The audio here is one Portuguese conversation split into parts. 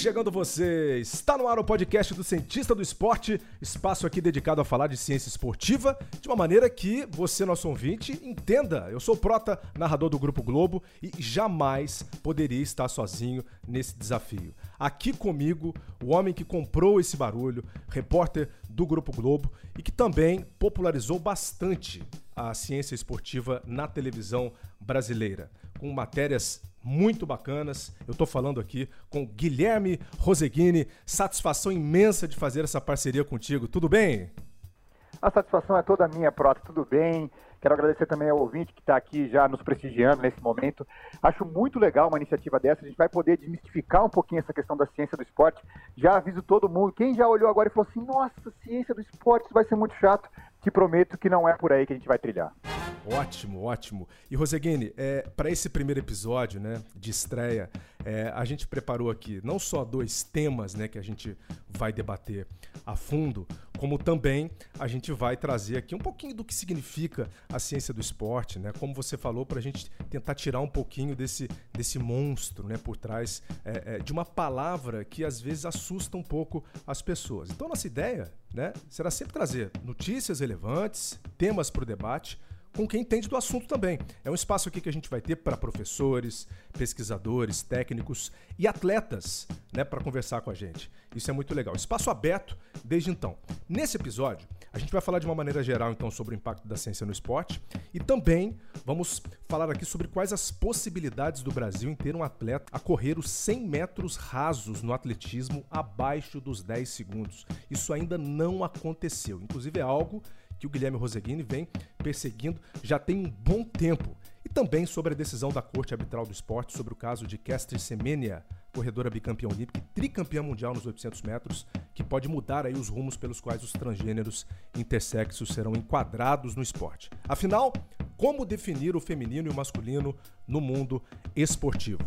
Chegando você! Está no ar o podcast do Cientista do Esporte, espaço aqui dedicado a falar de ciência esportiva de uma maneira que você, nosso ouvinte, entenda. Eu sou o Prota, narrador do Grupo Globo e jamais poderia estar sozinho nesse desafio. Aqui comigo, o homem que comprou esse barulho, repórter do Grupo Globo e que também popularizou bastante a ciência esportiva na televisão brasileira, com matérias muito bacanas. Eu estou falando aqui com Guilherme Roseguini. Satisfação imensa de fazer essa parceria contigo. Tudo bem? A satisfação é toda minha, Prota. Tudo bem? Quero agradecer também ao ouvinte que está aqui já nos prestigiando nesse momento. Acho muito legal uma iniciativa dessa. A gente vai poder desmistificar um pouquinho essa questão da ciência do esporte. Já aviso todo mundo. Quem já olhou agora e falou assim: nossa, ciência do esporte, isso vai ser muito chato. Te prometo que não é por aí que a gente vai trilhar. Ótimo, ótimo. E Roseguini, é, para esse primeiro episódio né, de estreia, é, a gente preparou aqui não só dois temas né, que a gente vai debater a fundo, como também a gente vai trazer aqui um pouquinho do que significa a ciência do esporte, né? Como você falou, para a gente tentar tirar um pouquinho desse, desse monstro né, por trás é, é, de uma palavra que às vezes assusta um pouco as pessoas. Então, nossa ideia né, será sempre trazer notícias relevantes, temas para o debate com quem entende do assunto também. É um espaço aqui que a gente vai ter para professores, pesquisadores, técnicos e atletas, né, para conversar com a gente. Isso é muito legal. Espaço aberto desde então. Nesse episódio, a gente vai falar de uma maneira geral então sobre o impacto da ciência no esporte e também vamos falar aqui sobre quais as possibilidades do Brasil em ter um atleta a correr os 100 metros rasos no atletismo abaixo dos 10 segundos. Isso ainda não aconteceu. Inclusive é algo que o Guilherme Roseguini vem perseguindo já tem um bom tempo. E também sobre a decisão da Corte Arbitral do Esporte sobre o caso de Kestri Semenya, corredora bicampeã olímpica e tricampeã mundial nos 800 metros, que pode mudar aí os rumos pelos quais os transgêneros intersexos serão enquadrados no esporte. Afinal, como definir o feminino e o masculino no mundo esportivo?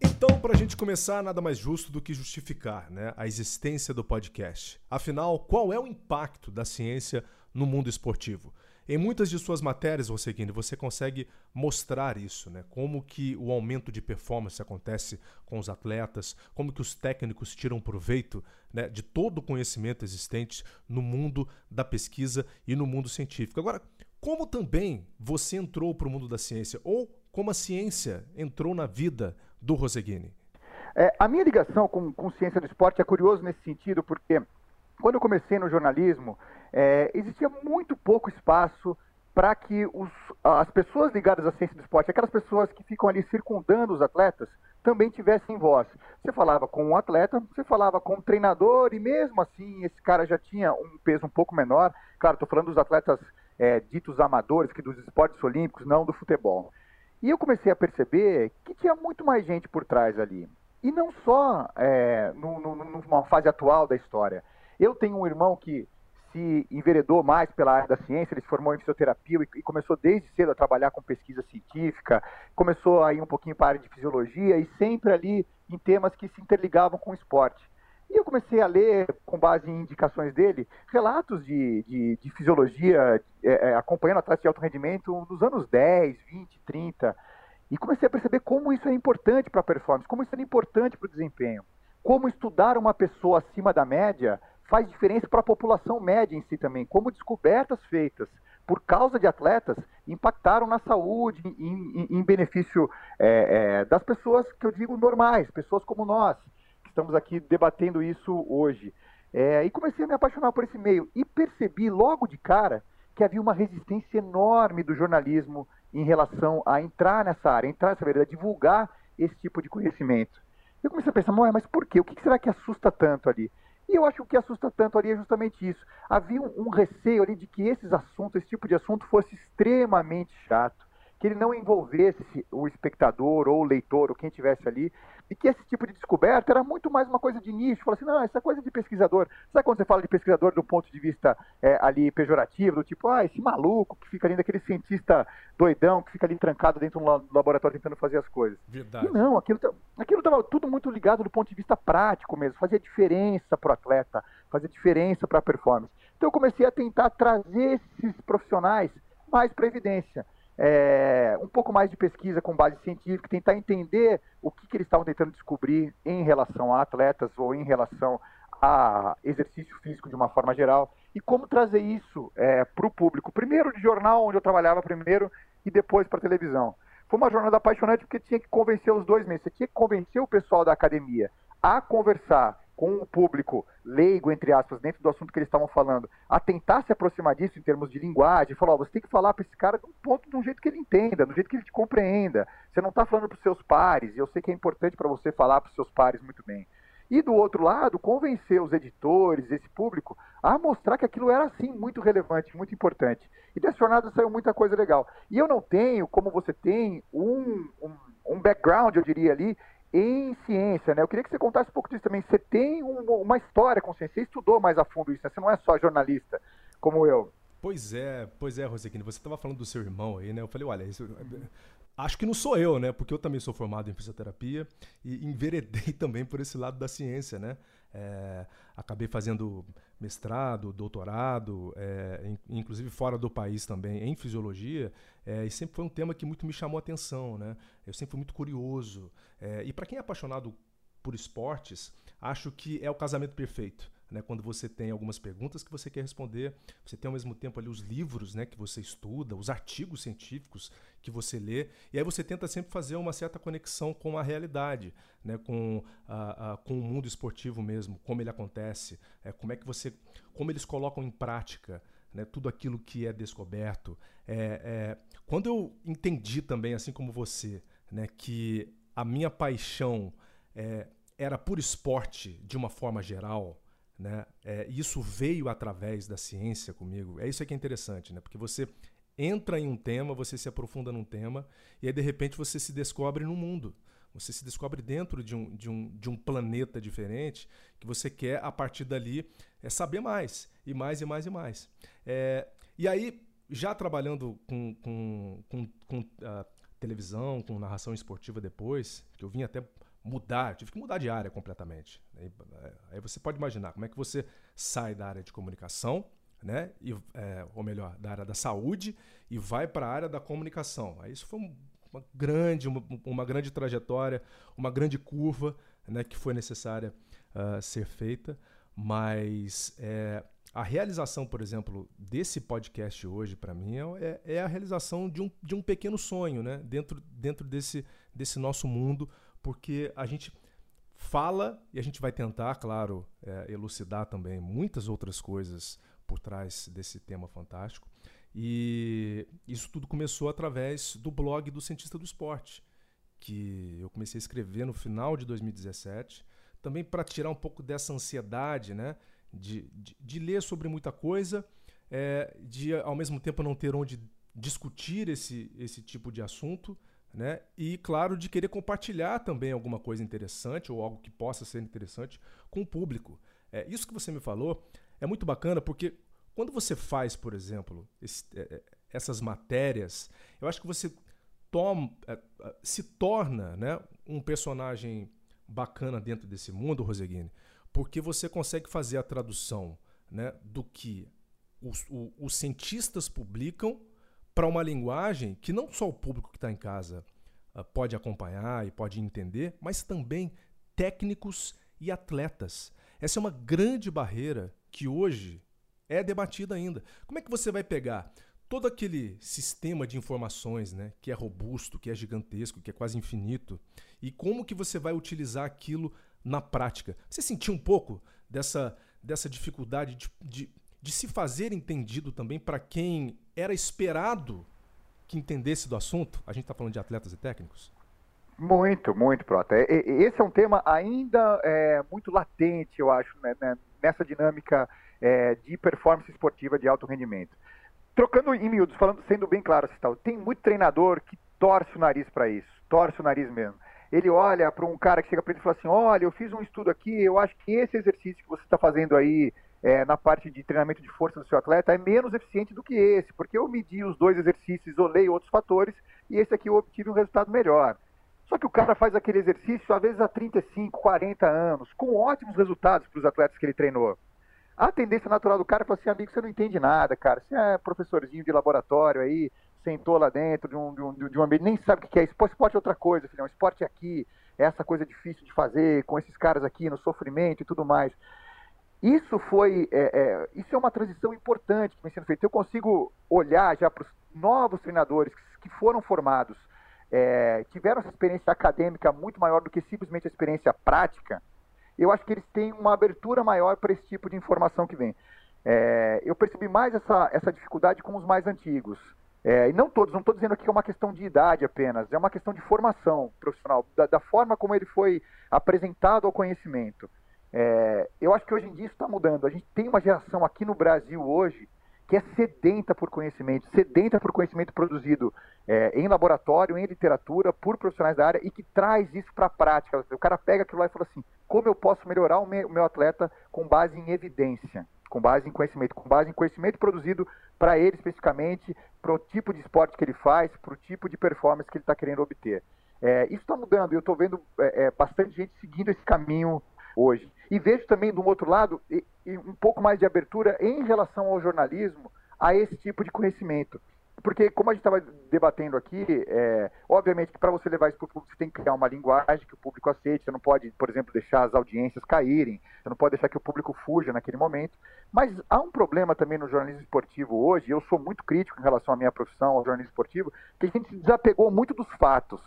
Então, para a gente começar, nada mais justo do que justificar né, a existência do podcast. Afinal, qual é o impacto da ciência no mundo esportivo? Em muitas de suas matérias, Roseguini, você consegue mostrar isso, né? Como que o aumento de performance acontece com os atletas, como que os técnicos tiram proveito né, de todo o conhecimento existente no mundo da pesquisa e no mundo científico. Agora, como também você entrou para o mundo da ciência, ou como a ciência entrou na vida do Roseguini? É, a minha ligação com, com ciência do esporte é curioso nesse sentido, porque quando eu comecei no jornalismo, é, existia muito pouco espaço para que os, as pessoas ligadas à ciência do esporte, aquelas pessoas que ficam ali circundando os atletas, também tivessem voz. Você falava com um atleta, você falava com um treinador, e mesmo assim esse cara já tinha um peso um pouco menor. Claro, estou falando dos atletas é, ditos amadores, que dos esportes olímpicos, não do futebol. E eu comecei a perceber que tinha muito mais gente por trás ali. E não só é, no, no, numa fase atual da história. Eu tenho um irmão que se enveredou mais pela área da ciência, ele se formou em fisioterapia e, começou desde cedo a trabalhar com pesquisa científica, começou aí um pouquinho para a área de fisiologia e sempre ali em temas que se interligavam com o esporte. E eu comecei a ler, com base em indicações dele, relatos de, de, de fisiologia, é, é, acompanhando atletas de alto rendimento nos anos 10, 20, 30. E comecei a perceber como isso é importante para a performance, como isso é importante para o desempenho. Como estudar uma pessoa acima da média faz diferença para a população média em si também. Como descobertas feitas por causa de atletas impactaram na saúde, em, em, em benefício é, é, das pessoas que eu digo normais, pessoas como nós estamos aqui debatendo isso hoje. É, e comecei a me apaixonar por esse meio e percebi logo de cara que havia uma resistência enorme do jornalismo em relação a entrar nessa área, entrar nessa área, divulgar esse tipo de conhecimento. Eu comecei a pensar, mas por quê? O que será que assusta tanto ali? E eu acho que o que assusta tanto ali é justamente isso. Havia um, um receio ali de que esses assuntos, esse tipo de assunto, fosse extremamente chato, que ele não envolvesse o espectador ou o leitor ou quem estivesse ali, e que esse tipo de descoberta era muito mais uma coisa de nicho. Fala assim, não, essa é coisa de pesquisador. Sabe quando você fala de pesquisador do ponto de vista é, ali pejorativo, do tipo, ah, esse maluco que fica ali, daquele cientista doidão que fica ali trancado dentro do laboratório tentando fazer as coisas. Verdade. E não, aquilo aquilo estava tudo muito ligado do ponto de vista prático mesmo, fazia diferença para o atleta, fazia diferença para a performance. Então eu comecei a tentar trazer esses profissionais mais para evidência. É, um pouco mais de pesquisa com base científica, tentar entender o que, que eles estavam tentando descobrir em relação a atletas ou em relação a exercício físico de uma forma geral e como trazer isso é, para o público. Primeiro de jornal, onde eu trabalhava primeiro, e depois para televisão. Foi uma jornada apaixonante porque tinha que convencer os dois meses. Você tinha que convencer o pessoal da academia a conversar com o público leigo, entre aspas, dentro do assunto que eles estavam falando, a tentar se aproximar disso em termos de linguagem, falar, oh, você tem que falar para esse cara de um ponto de um jeito que ele entenda, do jeito que ele te compreenda. Você não está falando para os seus pares, e eu sei que é importante para você falar para os seus pares muito bem. E do outro lado, convencer os editores, esse público, a mostrar que aquilo era sim muito relevante, muito importante. E dessa jornada saiu muita coisa legal. E eu não tenho, como você tem, um, um, um background, eu diria ali, em ciência, né? Eu queria que você contasse um pouco disso também. Você tem um, uma história com ciência, você estudou mais a fundo isso, né? Você não é só jornalista, como eu. Pois é, pois é, Rosequine, você estava falando do seu irmão aí, né? Eu falei, olha, isso, acho que não sou eu, né? Porque eu também sou formado em fisioterapia e enveredei também por esse lado da ciência, né? É, acabei fazendo mestrado, doutorado, é, inclusive fora do país também, em fisiologia, é, e sempre foi um tema que muito me chamou a atenção, né? Eu sempre fui muito curioso. É, e para quem é apaixonado por esportes, acho que é o casamento perfeito né, quando você tem algumas perguntas que você quer responder, você tem ao mesmo tempo ali os livros né, que você estuda, os artigos científicos que você lê, e aí você tenta sempre fazer uma certa conexão com a realidade, né, com, a, a, com o mundo esportivo mesmo, como ele acontece, é, como é que você, como eles colocam em prática né, tudo aquilo que é descoberto. É, é, quando eu entendi também, assim como você, né, que a minha paixão é, era por esporte de uma forma geral, né? É, isso veio através da ciência comigo. É isso que é interessante, né? porque você entra em um tema, você se aprofunda num tema, e aí de repente você se descobre no mundo. Você se descobre dentro de um, de um, de um planeta diferente que você quer, a partir dali, é saber mais, e mais, e mais, e mais. É, e aí, já trabalhando com, com, com, com uh, televisão, com narração esportiva depois, que eu vim até mudar, tive que mudar de área completamente. Aí você pode imaginar como é que você sai da área de comunicação, né? E, é, ou melhor, da área da saúde e vai para a área da comunicação. Aí isso foi uma grande, uma, uma, grande trajetória, uma grande curva, né? Que foi necessária uh, ser feita, mas é, a realização, por exemplo, desse podcast hoje para mim é, é, a realização de um, de um pequeno sonho, né? Dentro, dentro desse, desse nosso mundo porque a gente fala e a gente vai tentar, claro, é, elucidar também muitas outras coisas por trás desse tema fantástico. E isso tudo começou através do blog do Cientista do Esporte, que eu comecei a escrever no final de 2017, também para tirar um pouco dessa ansiedade, né, de, de, de ler sobre muita coisa, é, de ao mesmo tempo não ter onde discutir esse, esse tipo de assunto, né? E, claro, de querer compartilhar também alguma coisa interessante ou algo que possa ser interessante com o público. É, isso que você me falou é muito bacana porque quando você faz, por exemplo, esse, é, é essas matérias, eu acho que você é, se torna né, um personagem bacana dentro desse mundo, Roseguini, porque você consegue fazer a tradução né, do que os, o, os cientistas publicam para uma linguagem que não só o público que está em casa uh, pode acompanhar e pode entender, mas também técnicos e atletas. Essa é uma grande barreira que hoje é debatida ainda. Como é que você vai pegar todo aquele sistema de informações, né, que é robusto, que é gigantesco, que é quase infinito, e como que você vai utilizar aquilo na prática? Você sentiu um pouco dessa, dessa dificuldade de, de, de se fazer entendido também para quem era esperado que entendesse do assunto? A gente está falando de atletas e técnicos? Muito, muito, Prota. Esse é um tema ainda é, muito latente, eu acho, né, né, nessa dinâmica é, de performance esportiva de alto rendimento. Trocando em miúdos, falando, sendo bem claro, tem muito treinador que torce o nariz para isso, torce o nariz mesmo. Ele olha para um cara que chega para ele e fala assim: Olha, eu fiz um estudo aqui, eu acho que esse exercício que você está fazendo aí é, na parte de treinamento de força do seu atleta é menos eficiente do que esse, porque eu medi os dois exercícios, isolei outros fatores e esse aqui eu obtive um resultado melhor. Só que o cara faz aquele exercício às vezes há 35, 40 anos, com ótimos resultados para os atletas que ele treinou. A tendência natural do cara é falar assim, amigo, você não entende nada, cara. Você é professorzinho de laboratório aí, sentou lá dentro de um, de um, de um ambiente, nem sabe o que é esporte, esporte é outra coisa, filhão, esporte é aqui, é essa coisa difícil de fazer, com esses caras aqui no sofrimento e tudo mais. Isso foi, é, é, isso é uma transição importante que vem sendo feita. Eu consigo olhar já para os novos treinadores que foram formados, é, tiveram essa experiência acadêmica muito maior do que simplesmente a experiência prática. Eu acho que eles têm uma abertura maior para esse tipo de informação que vem. É, eu percebi mais essa, essa dificuldade com os mais antigos. É, e não todos, não estou dizendo aqui que é uma questão de idade apenas, é uma questão de formação profissional, da, da forma como ele foi apresentado ao conhecimento. É, eu acho que hoje em dia isso está mudando. A gente tem uma geração aqui no Brasil hoje que é sedenta por conhecimento, sedenta por conhecimento produzido é, em laboratório, em literatura, por profissionais da área e que traz isso para a prática. O cara pega aquilo lá e fala assim: como eu posso melhorar o meu, o meu atleta com base em evidência, com base em conhecimento, com base em conhecimento produzido para ele especificamente, para o tipo de esporte que ele faz, para o tipo de performance que ele está querendo obter. É, isso está mudando e eu estou vendo é, é, bastante gente seguindo esse caminho hoje. E vejo também, do outro lado, um pouco mais de abertura em relação ao jornalismo a esse tipo de conhecimento. Porque, como a gente estava debatendo aqui, é, obviamente que para você levar isso para o público, você tem que criar uma linguagem que o público aceite. Você não pode, por exemplo, deixar as audiências caírem, você não pode deixar que o público fuja naquele momento. Mas há um problema também no jornalismo esportivo hoje, eu sou muito crítico em relação à minha profissão, ao jornalismo esportivo, que a gente desapegou muito dos fatos.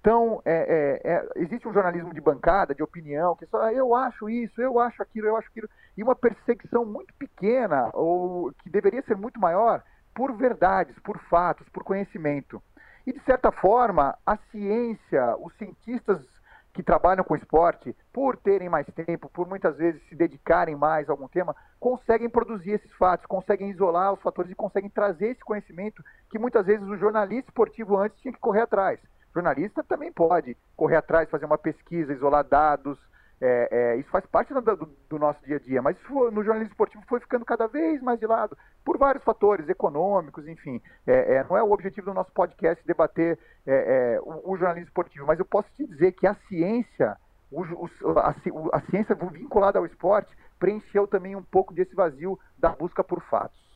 Então, é, é, é, existe um jornalismo de bancada, de opinião, que só eu acho isso, eu acho aquilo, eu acho aquilo, e uma perseguição muito pequena, ou que deveria ser muito maior, por verdades, por fatos, por conhecimento. E, de certa forma, a ciência, os cientistas que trabalham com esporte, por terem mais tempo, por muitas vezes se dedicarem mais a algum tema, conseguem produzir esses fatos, conseguem isolar os fatores e conseguem trazer esse conhecimento que muitas vezes o jornalista esportivo antes tinha que correr atrás jornalista também pode correr atrás, fazer uma pesquisa, isolar dados. É, é, isso faz parte do, do, nosso dia a dia, mas no jornalismo esportivo foi ficando cada vez mais de lado, por vários fatores econômicos, enfim. É, é não é o objetivo do nosso podcast debater é, é, o, o, jornalismo esportivo, mas eu posso te dizer que a ciência, o, o, a, a ciência vinculada ao esporte, preencheu também um pouco desse vazio da busca por fatos.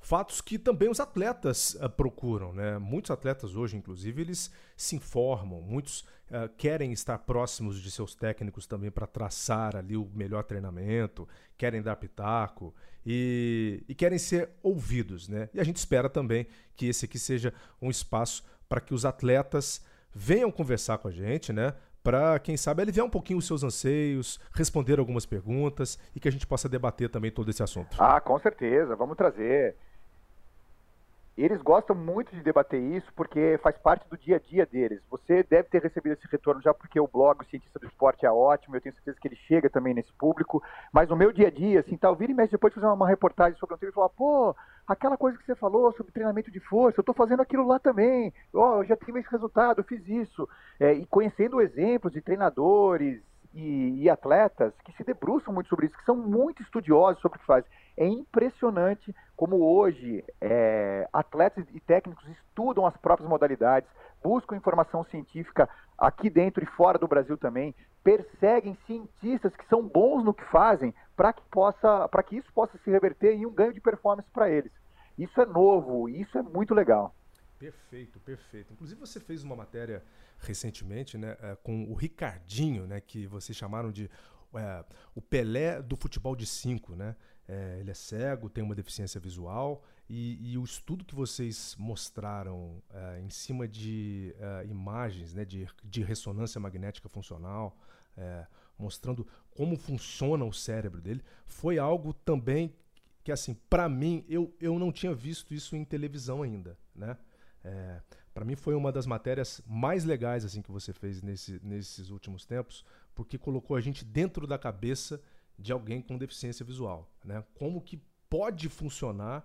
Fatos que também os atletas uh, procuram, né? Muitos atletas hoje, inclusive, eles se informam, muitos uh, querem estar próximos de seus técnicos também para traçar ali o melhor treinamento, querem dar pitaco e, e, querem ser ouvidos, né? E a gente espera também que esse aqui seja um espaço para que os atletas venham conversar com a gente, né? Para, quem sabe, aliviar um pouquinho os seus anseios, responder algumas perguntas e que a gente possa debater também todo esse assunto. Ah, com certeza, vamos trazer. Eles gostam muito de debater isso porque faz parte do dia a dia deles. Você deve ter recebido esse retorno já porque o blog o Cientista do Esporte é ótimo, eu tenho certeza que ele chega também nesse público. Mas no meu dia a dia, assim, tá, vira e mexe depois de fazer uma reportagem sobre um tema e falar, pô, aquela coisa que você falou sobre treinamento de força, eu estou fazendo aquilo lá também. Oh, eu já tive esse resultado, eu fiz isso. É, e conhecendo exemplos de treinadores, e, e, atletas que se debruçam muito sobre isso, que são muito estudiosos sobre o que fazem. É impressionante como hoje é, atletas e técnicos estudam as próprias modalidades, buscam informação científica aqui dentro e fora do Brasil também, perseguem cientistas que são bons no que fazem para que possa, para que isso possa se reverter em um ganho de performance para eles. Isso é novo, isso é muito legal. Perfeito, perfeito. Inclusive você fez uma matéria recentemente, né, é, com o Ricardinho, né, que vocês chamaram de é, o Pelé do futebol de cinco, né? É, ele é cego, tem uma deficiência visual e, e o estudo que vocês mostraram é, em cima de é, imagens, né, de, de ressonância magnética funcional, é, mostrando como funciona o cérebro dele, foi algo também que assim, para mim, eu, eu não tinha visto isso em televisão ainda, né? É, para mim foi uma das matérias mais legais assim que você fez nesse, nesses últimos tempos, porque colocou a gente dentro da cabeça de alguém com deficiência visual, né? Como que pode funcionar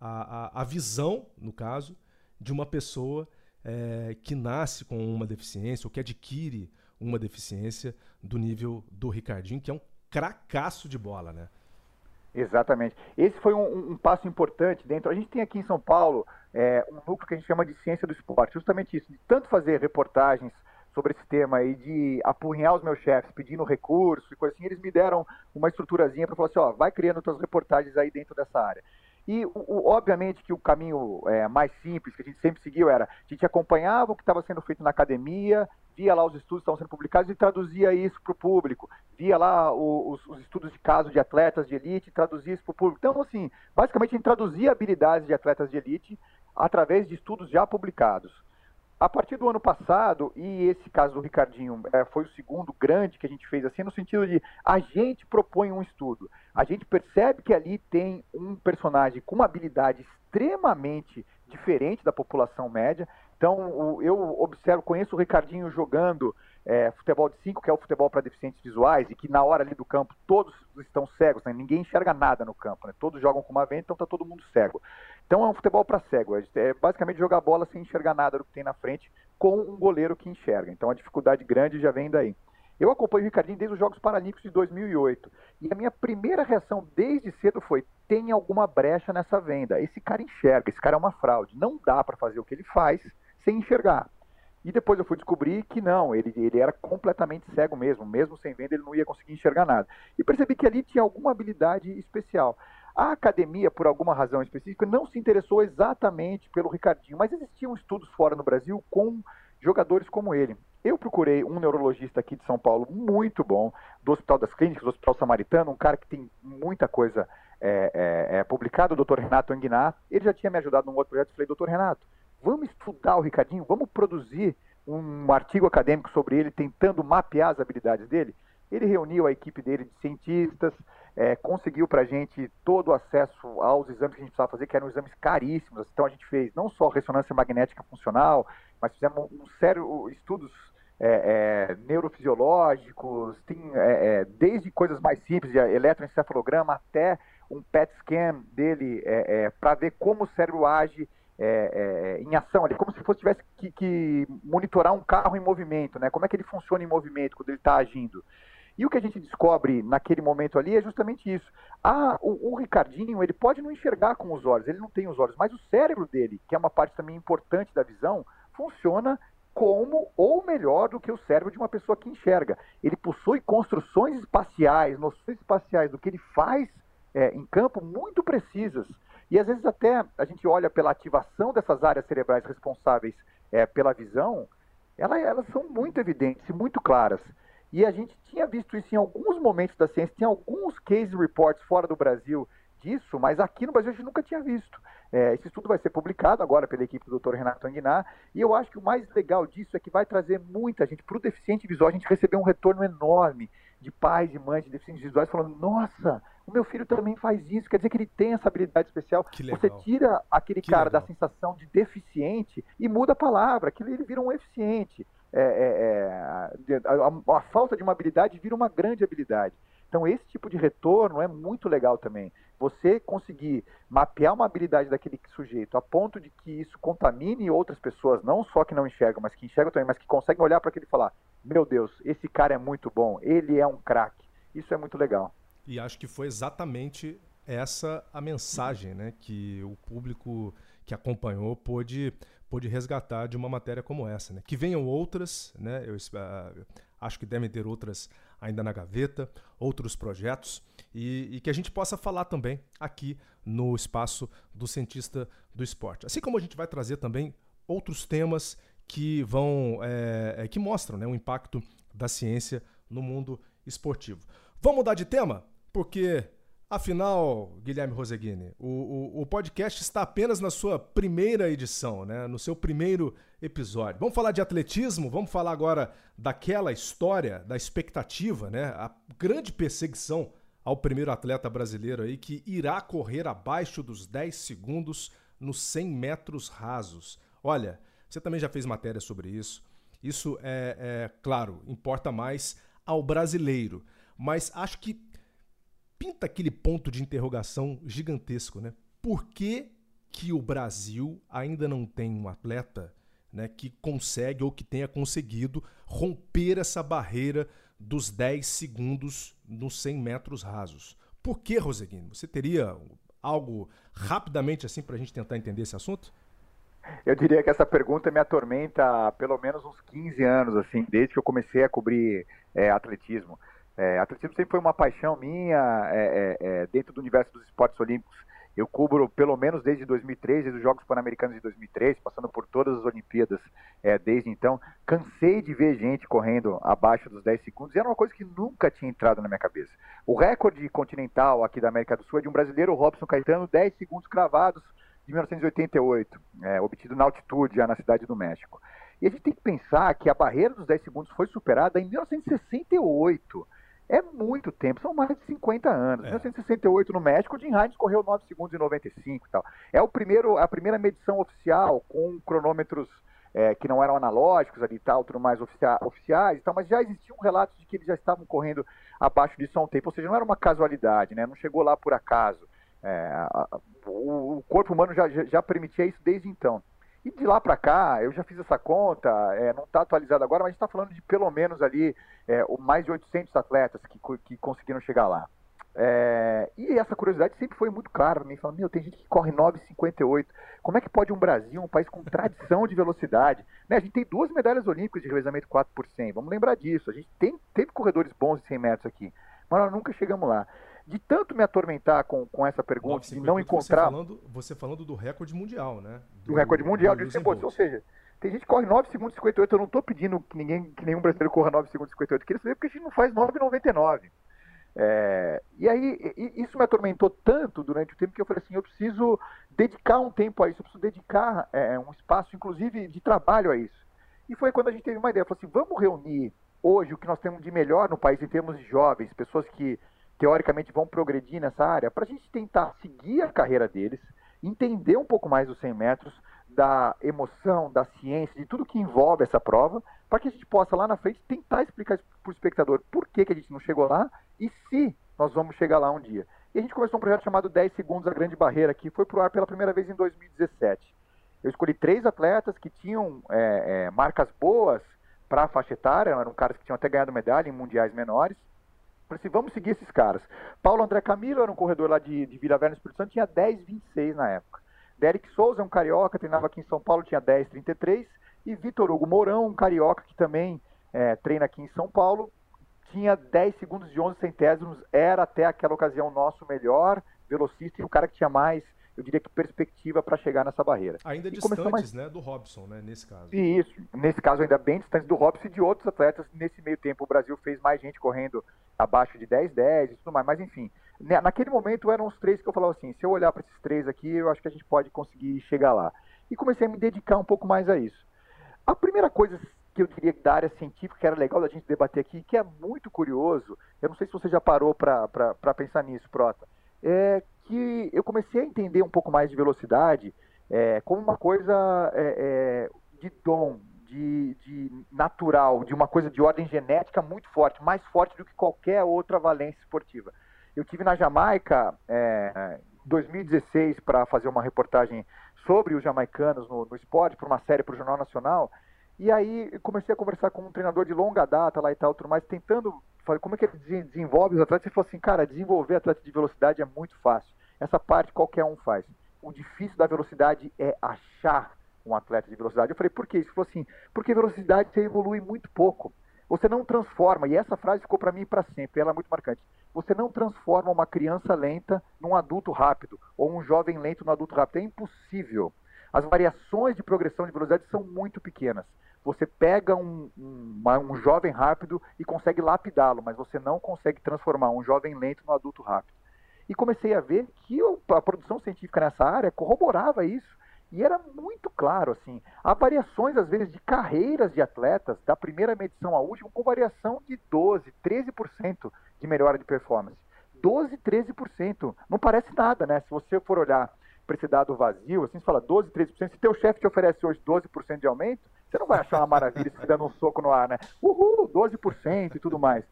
a, a, a visão, no caso, de uma pessoa é, que nasce com uma deficiência ou que adquire uma deficiência do nível do Ricardinho, que é um cracaço de bola, né? Exatamente. Esse foi um, um, passo importante dentro. A gente tem aqui em São Paulo é, um núcleo que a gente chama de ciência do esporte. Justamente isso, de tanto fazer reportagens sobre esse tema e de apurrinhar os meus chefes pedindo recurso e coisa assim, eles me deram uma estruturazinha para falar assim, ó, vai criando suas reportagens aí dentro dessa área. E, o, obviamente, que o caminho é, mais simples que a gente sempre seguiu era: a gente acompanhava o que estava sendo feito na academia, via lá os estudos que estavam sendo publicados e traduzia isso para o público. Via lá os, os, estudos de caso de atletas de elite traduzia isso para o público. Então, assim, basicamente a gente traduzia habilidades de atletas de elite através de estudos já publicados. A partir do ano passado, e esse caso do Ricardinho é, foi o segundo grande que a gente fez assim, no sentido de a gente propõe um estudo. A gente percebe que ali tem um personagem com uma habilidade extremamente diferente da população média. Então, eu observo, conheço o Ricardinho jogando é, futebol de 5, que é o futebol para deficientes visuais, e que na hora ali do campo todos estão cegos, né? ninguém enxerga nada no campo, né? todos jogam com uma venda, então está todo mundo cego. Então é um futebol para cego, é basicamente jogar bola sem enxergar nada do que tem na frente, com um goleiro que enxerga. Então a dificuldade grande já vem daí. Eu acompanho o Ricardinho desde os Jogos Paralímpicos de 2008. E a minha primeira reação desde cedo foi: tem alguma brecha nessa venda. Esse cara enxerga, esse cara é uma fraude. Não dá para fazer o que ele faz sem enxergar. E depois eu fui descobrir que não, ele, ele era completamente cego mesmo, mesmo sem venda ele não ia conseguir enxergar nada. E percebi que ali tinha alguma habilidade especial. A academia, por alguma razão específica, não se interessou exatamente pelo Ricardinho, mas existiam estudos fora no Brasil com jogadores como ele. Eu procurei um neurologista aqui de São Paulo muito bom, do Hospital das Clínicas, do Hospital Samaritano, um cara que tem muita coisa é, é, é, publicada, o Dr. Renato Anguinar. Ele já tinha me ajudado num outro projeto. Falei, doutor Renato, vamos estudar o Ricardinho, vamos produzir um artigo acadêmico sobre ele, tentando mapear as habilidades dele. Ele reuniu a equipe dele de cientistas, é, conseguiu para a gente todo o acesso aos exames que a gente precisava fazer, que eram exames caríssimos. Então a gente fez não só ressonância magnética funcional, mas fizemos um sério estudos é, é, neurofisiológicos, tem, é, é, desde coisas mais simples, de eletroencefalograma, até um PET scan dele é, para ver como o cérebro age é, é, em ação ali, como se fosse tivesse que, que, monitorar um carro em movimento, né? Como é que ele funciona em movimento quando ele está agindo? E o que a gente descobre naquele momento ali é justamente isso. Ah, o, o, Ricardinho, ele pode não enxergar com os olhos, ele não tem os olhos, mas o cérebro dele, que é uma parte também importante da visão, funciona como ou melhor do que o cérebro de uma pessoa que enxerga. Ele possui construções espaciais, noções espaciais do que ele faz é, em campo muito precisas. E às vezes até a gente olha pela ativação dessas áreas cerebrais responsáveis é, pela visão, ela, elas são muito evidentes e muito claras. E a gente tinha visto isso em alguns momentos da ciência, tem alguns case reports fora do Brasil disso, mas aqui no Brasil a gente nunca tinha visto. É, esse estudo vai ser publicado agora pela equipe do Dr. Renato Anguinar, e eu acho que o mais legal disso é que vai trazer muita gente. Para o deficiente visual, a gente recebeu um retorno enorme de pais e mães de deficientes visuais falando: nossa, o meu filho também faz isso, quer dizer que ele tem essa habilidade especial. Você tira aquele que cara legal. da sensação de deficiente e muda a palavra, que ele vira um eficiente. É, é, é, a, a, falta de uma habilidade vira uma grande habilidade. Então, esse tipo de retorno é muito legal também. Você conseguir mapear uma habilidade daquele sujeito a ponto de que isso contamine outras pessoas, não só que não enxergam, mas que enxergam também, mas que conseguem olhar para aquele e falar: Meu Deus, esse cara é muito bom, ele é um craque. Isso é muito legal. E acho que foi exatamente essa a mensagem né, que o público que acompanhou pôde, pôde resgatar de uma matéria como essa. Né? Que venham outras, né? eu uh, acho que devem ter outras ainda na gaveta, outros projetos, e, e, que a gente possa falar também aqui no espaço do cientista do esporte. Assim como a gente vai trazer também outros temas que vão é, que mostram né, o impacto da ciência no mundo esportivo. Vamos mudar de tema? Porque, afinal, Guilherme Roseguini, o, o, o, podcast está apenas na sua primeira edição, né? no seu primeiro episódio. Vamos falar de atletismo, vamos falar agora daquela história, da expectativa, né? a grande perseguição ao primeiro atleta brasileiro aí que irá correr abaixo dos 10 segundos nos 100 metros rasos. Olha, você também já fez matéria sobre isso. Isso é, é claro, importa mais ao brasileiro. Mas acho que pinta aquele ponto de interrogação gigantesco, né? Por que, que o Brasil ainda não tem um atleta né, que consegue ou que tenha conseguido romper essa barreira dos 10 segundos nos 100 metros rasos? Por que, Roseguino? Você teria algo rapidamente assim para a gente tentar entender esse assunto? Eu diria que essa pergunta me atormenta há pelo menos uns 15 anos, assim, desde que eu comecei a cobrir é, atletismo. É, atletismo sempre foi uma paixão minha é, é, é, dentro do universo dos esportes olímpicos. eu cubro pelo menos desde 2003, desde os Jogos Pan-Americanos de 2003, passando por todas as Olimpíadas é, desde então. Cansei de ver gente correndo abaixo dos 10 segundos e era uma coisa que nunca tinha entrado na minha cabeça. O recorde continental aqui da América do Sul é de um brasileiro, Robson Caetano, 10 segundos cravados de 1988, é, obtido na altitude, já na cidade do México. E a gente tem que pensar que a barreira dos 10 segundos foi superada em 1968. É muito tempo, são mais de 50 anos. Em é. 1968 no México, o Jim Hines correu 9 segundos e 95 e tal. É o primeiro, a primeira medição oficial com cronômetros é, que não eram analógicos ali e tal, tudo mais oficia oficiais e tal, mas já existiam relatos de que eles já estavam correndo abaixo disso há um tempo, ou seja, não era uma casualidade, né? não chegou lá por acaso. É, a, a, o, o, corpo humano já, já, já permitia isso desde então. E de lá para cá, eu já fiz essa conta, é, não está atualizado agora, mas a gente está falando de pelo menos ali é, mais de 800 atletas que, que conseguiram chegar lá. É, e essa curiosidade sempre foi muito clara para mim, falando, meu, tem gente que corre 9,58. Como é que pode um Brasil, um país com tradição de velocidade? Né, a gente tem duas medalhas olímpicas de revezamento 4 por 100, vamos lembrar disso. A gente tem, teve corredores bons de 100 metros aqui, mas nós nunca chegamos lá de tanto me atormentar com, com essa pergunta, de não encontrar. Você falando, você falando do recorde mundial, né? Do, do recorde mundial de Usain Bolt. Ou seja, tem gente que corre 9 segundos e 58. Eu não estou pedindo que, ninguém, que nenhum brasileiro corra 9 segundos e 58. Eu queria saber porque a gente não faz 9,99. É, e aí, isso me atormentou tanto durante o tempo que eu falei assim: eu preciso dedicar um tempo a isso, eu preciso dedicar é, um espaço, inclusive, de trabalho a isso. E foi quando a gente teve uma ideia: falou assim, vamos reunir hoje o que nós temos de melhor no país em termos de jovens, pessoas que teoricamente vão progredir nessa área, para a gente tentar seguir a carreira deles, entender um pouco mais dos 100 metros, da emoção, da ciência, de tudo que envolve essa prova, para que a gente possa lá na frente tentar explicar para o espectador por que, que a gente não chegou lá e se nós vamos chegar lá um dia. E a gente começou um projeto chamado 10 Segundos a Grande Barreira, que foi para o ar pela primeira vez em 2017. Eu escolhi três atletas que tinham é, é, marcas boas para a faixa etária, eram caras que tinham até ganhado medalha em mundiais menores, Falei assim, vamos seguir esses caras. Paulo André Camilo era um corredor lá de, de Vila Velha, no Espírito Santo, tinha 10, 26 na época. Derek Souza, um carioca, treinava aqui em São Paulo, tinha 10, 33. E Vitor Hugo Mourão, um carioca que também é, treina aqui em São Paulo, tinha 10 segundos de 11 centésimos, era até aquela ocasião nosso melhor velocista e o cara que tinha mais eu diria que perspectiva para chegar nessa barreira. Ainda e distantes, mais... né, do Robson, né, nesse caso. Isso, nesse caso ainda bem distantes do Robson e de outros atletas. Nesse meio tempo o Brasil fez mais gente correndo abaixo de 10, 10 e tudo mais, mas enfim. Né, naquele momento eram os três que eu falava assim, se eu olhar para esses três aqui, eu acho que a gente pode conseguir chegar lá. E comecei a me dedicar um pouco mais a isso. A primeira coisa que eu diria da área científica, que era legal da gente debater aqui, que é muito curioso, eu não sei se você já parou para pensar nisso, Prota, é que eu comecei a entender um pouco mais de velocidade é, como uma coisa é, é, de dom, de, de, natural, de uma coisa de ordem genética muito forte, mais forte do que qualquer outra valência esportiva. Eu tive na Jamaica é, em 2016 para fazer uma reportagem sobre os jamaicanos no, no esporte, para uma série para o Jornal Nacional, e aí comecei a conversar com um treinador de longa data lá e tal, tudo mais, tentando falei, como é que ele desenvolve os atletas? Ele falou assim, cara, desenvolver atleta de velocidade é muito fácil. Essa parte qualquer um faz. O difícil da velocidade é achar um atleta de velocidade. Eu falei, por quê? Ele falou assim, porque velocidade você evolui muito pouco. Você não transforma, e essa frase ficou para mim para sempre, ela é muito marcante. Você não transforma uma criança lenta num adulto rápido, ou um jovem lento num adulto rápido. É impossível. As variações de progressão de velocidade são muito pequenas. Você pega um, um, um jovem rápido e consegue lapidá-lo, mas você não consegue transformar um jovem lento no adulto rápido. E comecei a ver que a produção científica nessa área corroborava isso. E era muito claro, assim, há variações, às vezes, de carreiras de atletas, da primeira medição à última, com variação de 12%, 13% de melhora de performance. 12%, 13%. Não parece nada, né? Se você for olhar para esse dado vazio, assim, você fala 12%, 13%. Se teu chefe te oferece hoje 12% de aumento, você não vai achar uma maravilha se dando um soco no ar, né? Uhul, 12% e tudo mais.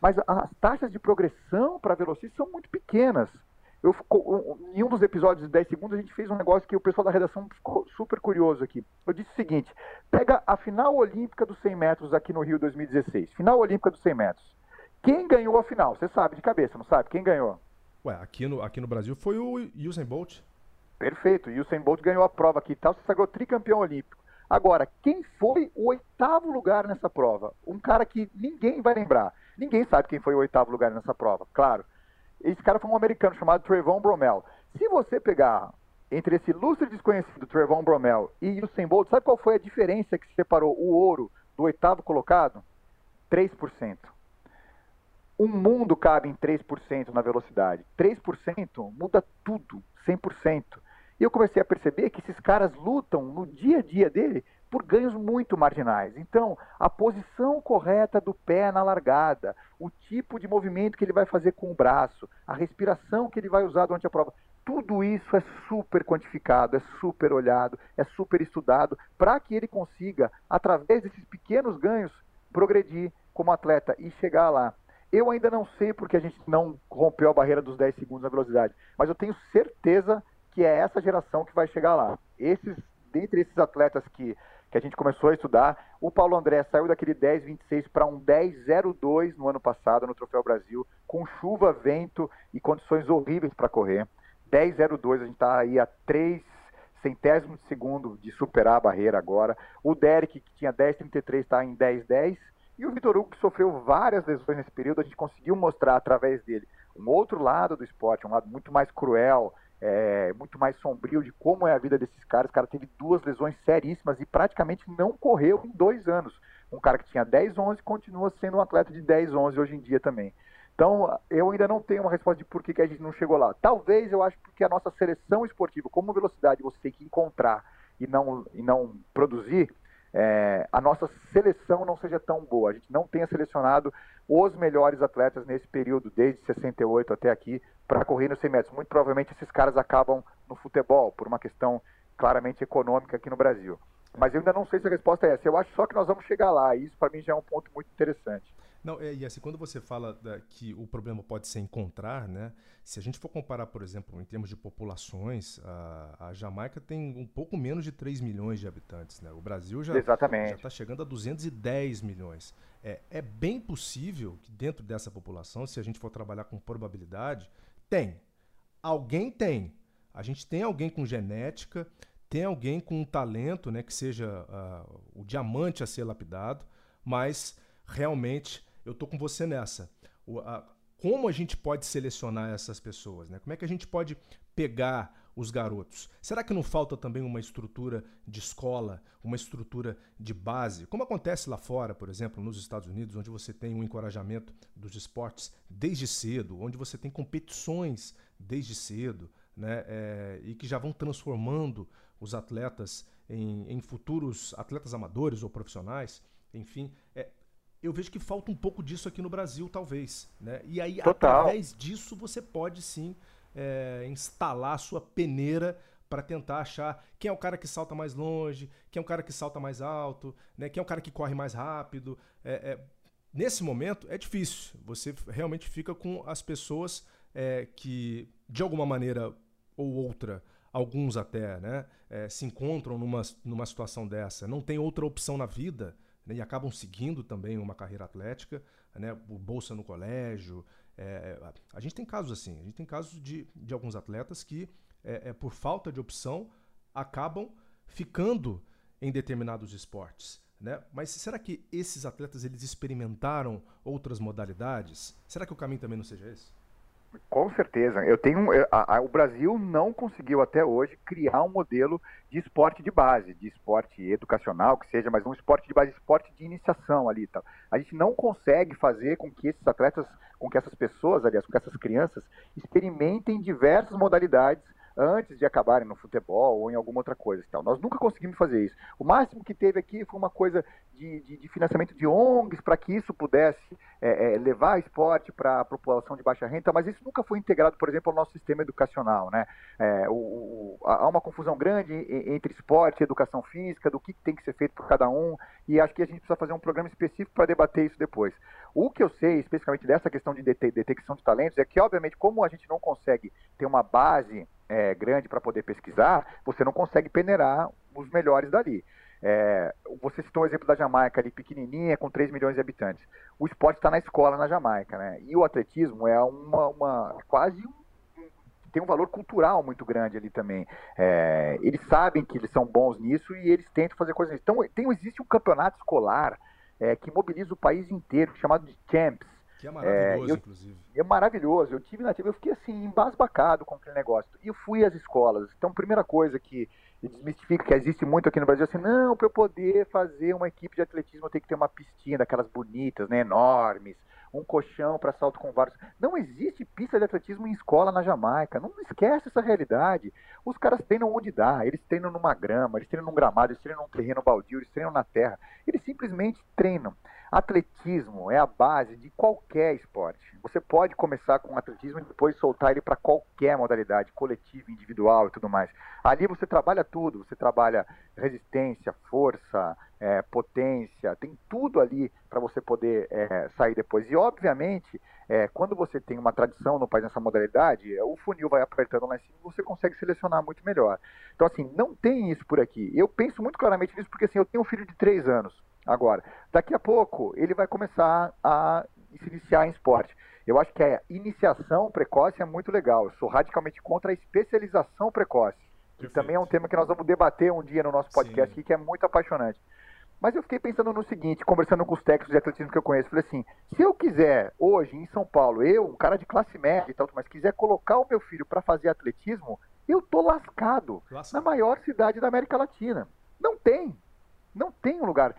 Mas as taxas de progressão para velocistas são muito pequenas. Eu, em um dos episódios de 10 segundos, a gente fez um negócio que o pessoal da redação ficou super curioso aqui. Eu disse o seguinte: pega a final olímpica dos 100 metros aqui no Rio 2016. Final olímpica dos 100 metros. Quem ganhou a final? Você sabe de cabeça, não sabe? Quem ganhou? Ué, aqui no, aqui no Brasil foi o Usain Bolt. Perfeito. E Usain Bolt ganhou a prova aqui e tal, se sagrou tricampeão olímpico. Agora, quem foi o oitavo lugar nessa prova? Um cara que ninguém vai lembrar. Ninguém sabe quem foi o oitavo lugar nessa prova, claro. Esse cara foi um americano chamado Trevon Bromell. Se você pegar entre esse ilustre desconhecido Trevon Bromel e Usain Bolt, sabe qual foi a diferença que separou o ouro do oitavo colocado? 3%. Um mundo cabe em 3% na velocidade. 3% muda tudo, 100%. E eu comecei a perceber que esses caras lutam no dia a dia dele por ganhos muito marginais. Então, a posição correta do pé na largada, o tipo de movimento que ele vai fazer com o braço, a respiração que ele vai usar durante a prova, tudo isso é super quantificado, é super olhado, é super estudado, para que ele consiga, através desses pequenos ganhos, progredir como atleta e chegar lá. Eu ainda não sei porque a gente não rompeu a barreira dos 10 segundos na velocidade, mas eu tenho certeza que é essa geração que vai chegar lá. Esses, dentre esses atletas que, que a gente começou a estudar, o Paulo André saiu daquele 10,26 para um 10,02 no ano passado no Troféu Brasil, com chuva, vento e condições horríveis para correr. 10,02, a gente está aí a 3 centésimos de segundo de superar a barreira agora. O Derek, que tinha 10,33, está em 10,10. E o Vitor Hugo, que sofreu várias lesões nesse período, a gente conseguiu mostrar através dele um outro lado do esporte, um lado muito mais cruel, é, muito mais sombrio de como é a vida desses caras. O cara teve duas lesões seríssimas e praticamente não correu em dois anos. Um cara que tinha 10, 11 continua sendo um atleta de 10, 11 hoje em dia também. Então, eu ainda não tenho uma resposta de por que, que a gente não chegou lá. Talvez eu acho porque a nossa seleção esportiva, como velocidade você tem que encontrar e não, e não produzir, é, a nossa seleção não seja tão boa. A gente não tenha selecionado os melhores atletas nesse período, desde 68 até aqui, para correr nos 100 metros. Muito provavelmente esses caras acabam no futebol, por uma questão claramente econômica aqui no Brasil. Mas eu ainda não sei se a resposta é essa. Eu acho só que nós vamos chegar lá. E isso, para mim, já é um ponto muito interessante. Não, é, e assim, quando você fala da, que o problema pode ser encontrar, né? Se a gente for comparar, por exemplo, em termos de populações, a, a Jamaica tem um pouco menos de 3 milhões de habitantes, né? O Brasil já está chegando a 210 milhões. É, é bem possível que dentro dessa população, se a gente for trabalhar com probabilidade, tem. Alguém tem. A gente tem alguém com genética, tem alguém com um talento, né, que seja uh, o diamante a ser lapidado, mas realmente eu tô com você nessa. O, a, como a gente pode selecionar essas pessoas? Né? Como é que a gente pode pegar os garotos? Será que não falta também uma estrutura de escola, uma estrutura de base? Como acontece lá fora, por exemplo, nos Estados Unidos, onde você tem um encorajamento dos esportes desde cedo, onde você tem competições desde cedo, né? É, e que já vão transformando os atletas em, em futuros atletas amadores ou profissionais. Enfim, é, eu vejo que falta um pouco disso aqui no Brasil, talvez. Né? E aí, Total. através disso, você pode sim é, instalar a sua peneira para tentar achar quem é o cara que salta mais longe, quem é o cara que salta mais alto, né? quem é o cara que corre mais rápido. É, é, nesse momento é difícil. Você realmente fica com as pessoas é, que, de alguma maneira ou outra, alguns até, né, é, se encontram numa, numa situação dessa, não tem outra opção na vida né, e acabam seguindo também uma carreira atlética, né, bolsa no colégio. É, a gente tem casos assim, a gente tem casos de, de alguns atletas que, é, é, por falta de opção, acabam ficando em determinados esportes. Né? Mas será que esses atletas eles experimentaram outras modalidades? Será que o caminho também não seja esse? Com certeza. Eu tenho, a, a, o Brasil não conseguiu até hoje criar um modelo de esporte de base, de esporte educacional, que seja, mas um esporte de base, esporte de iniciação ali. Tá? A gente não consegue fazer com que esses atletas, com que essas pessoas, aliás, com que essas crianças experimentem diversas modalidades antes de acabarem no futebol ou em alguma outra coisa. Então, nós nunca conseguimos fazer isso. O máximo que teve aqui foi uma coisa de, de, de financiamento de ONGs para que isso pudesse é, é, levar esporte para a população de baixa renda, mas isso nunca foi integrado, por exemplo, ao nosso sistema educacional. Né? É, o, o, há uma confusão grande entre esporte e educação física, do que tem que ser feito por cada um, e acho que a gente precisa fazer um programa específico para debater isso depois. O que eu sei, especificamente dessa questão de detecção de talentos, é que, obviamente, como a gente não consegue ter uma base é, grande para poder pesquisar, você não consegue peneirar os melhores dali. É, você citou o exemplo da Jamaica ali, pequenininha, com 3 milhões de habitantes. O esporte está na escola na Jamaica, né? E o atletismo é uma, uma quase um, tem um valor cultural muito grande ali também. É, eles sabem que eles são bons nisso e eles tentam fazer coisas. Então, tem, existe um campeonato escolar é, que mobiliza o país inteiro, chamado de Champs Que é maravilhoso, é, eu, inclusive. É maravilhoso. Eu tive na TV, eu fiquei assim, embasbacado com aquele negócio. E eu fui às escolas. Então, primeira coisa que desmistifica, que existe muito aqui no Brasil, assim, não, para eu poder fazer uma equipe de atletismo, eu tenho que ter uma pistinha daquelas bonitas, né, enormes, um colchão para salto com vários. Não existe pista de atletismo em escola na Jamaica. Não esquece essa realidade. Os caras treinam onde dá. Eles treinam numa grama, eles treinam num gramado, eles treinam num terreno baldio, eles treinam na terra. Eles simplesmente treinam. Atletismo é a base de qualquer esporte. Você pode começar com atletismo e depois soltar ele para qualquer modalidade, coletiva, individual e tudo mais. Ali você trabalha tudo. Você trabalha resistência, força, é, potência, tem tudo ali para você poder é, sair depois. E, obviamente, é, quando você tem uma tradição no país nessa modalidade, o funil vai apertando lá em cima e você consegue selecionar muito melhor. Então, assim, não tem isso por aqui. Eu penso muito claramente nisso porque, assim, eu tenho um filho de três anos agora. Daqui a pouco, ele vai começar a se iniciar em esporte. Eu acho que a iniciação precoce é muito legal. Eu sou radicalmente contra a especialização precoce. Que também é um tema que nós vamos debater um dia no nosso podcast aqui, que é muito apaixonante. Mas eu fiquei pensando no seguinte, conversando com os técnicos de atletismo que eu conheço, falei assim, se eu quiser hoje em São Paulo, eu, um cara de classe média e tal, mas quiser colocar o meu filho para fazer atletismo, eu tô lascado na maior cidade da América Latina. Não tem. Não tem um lugar.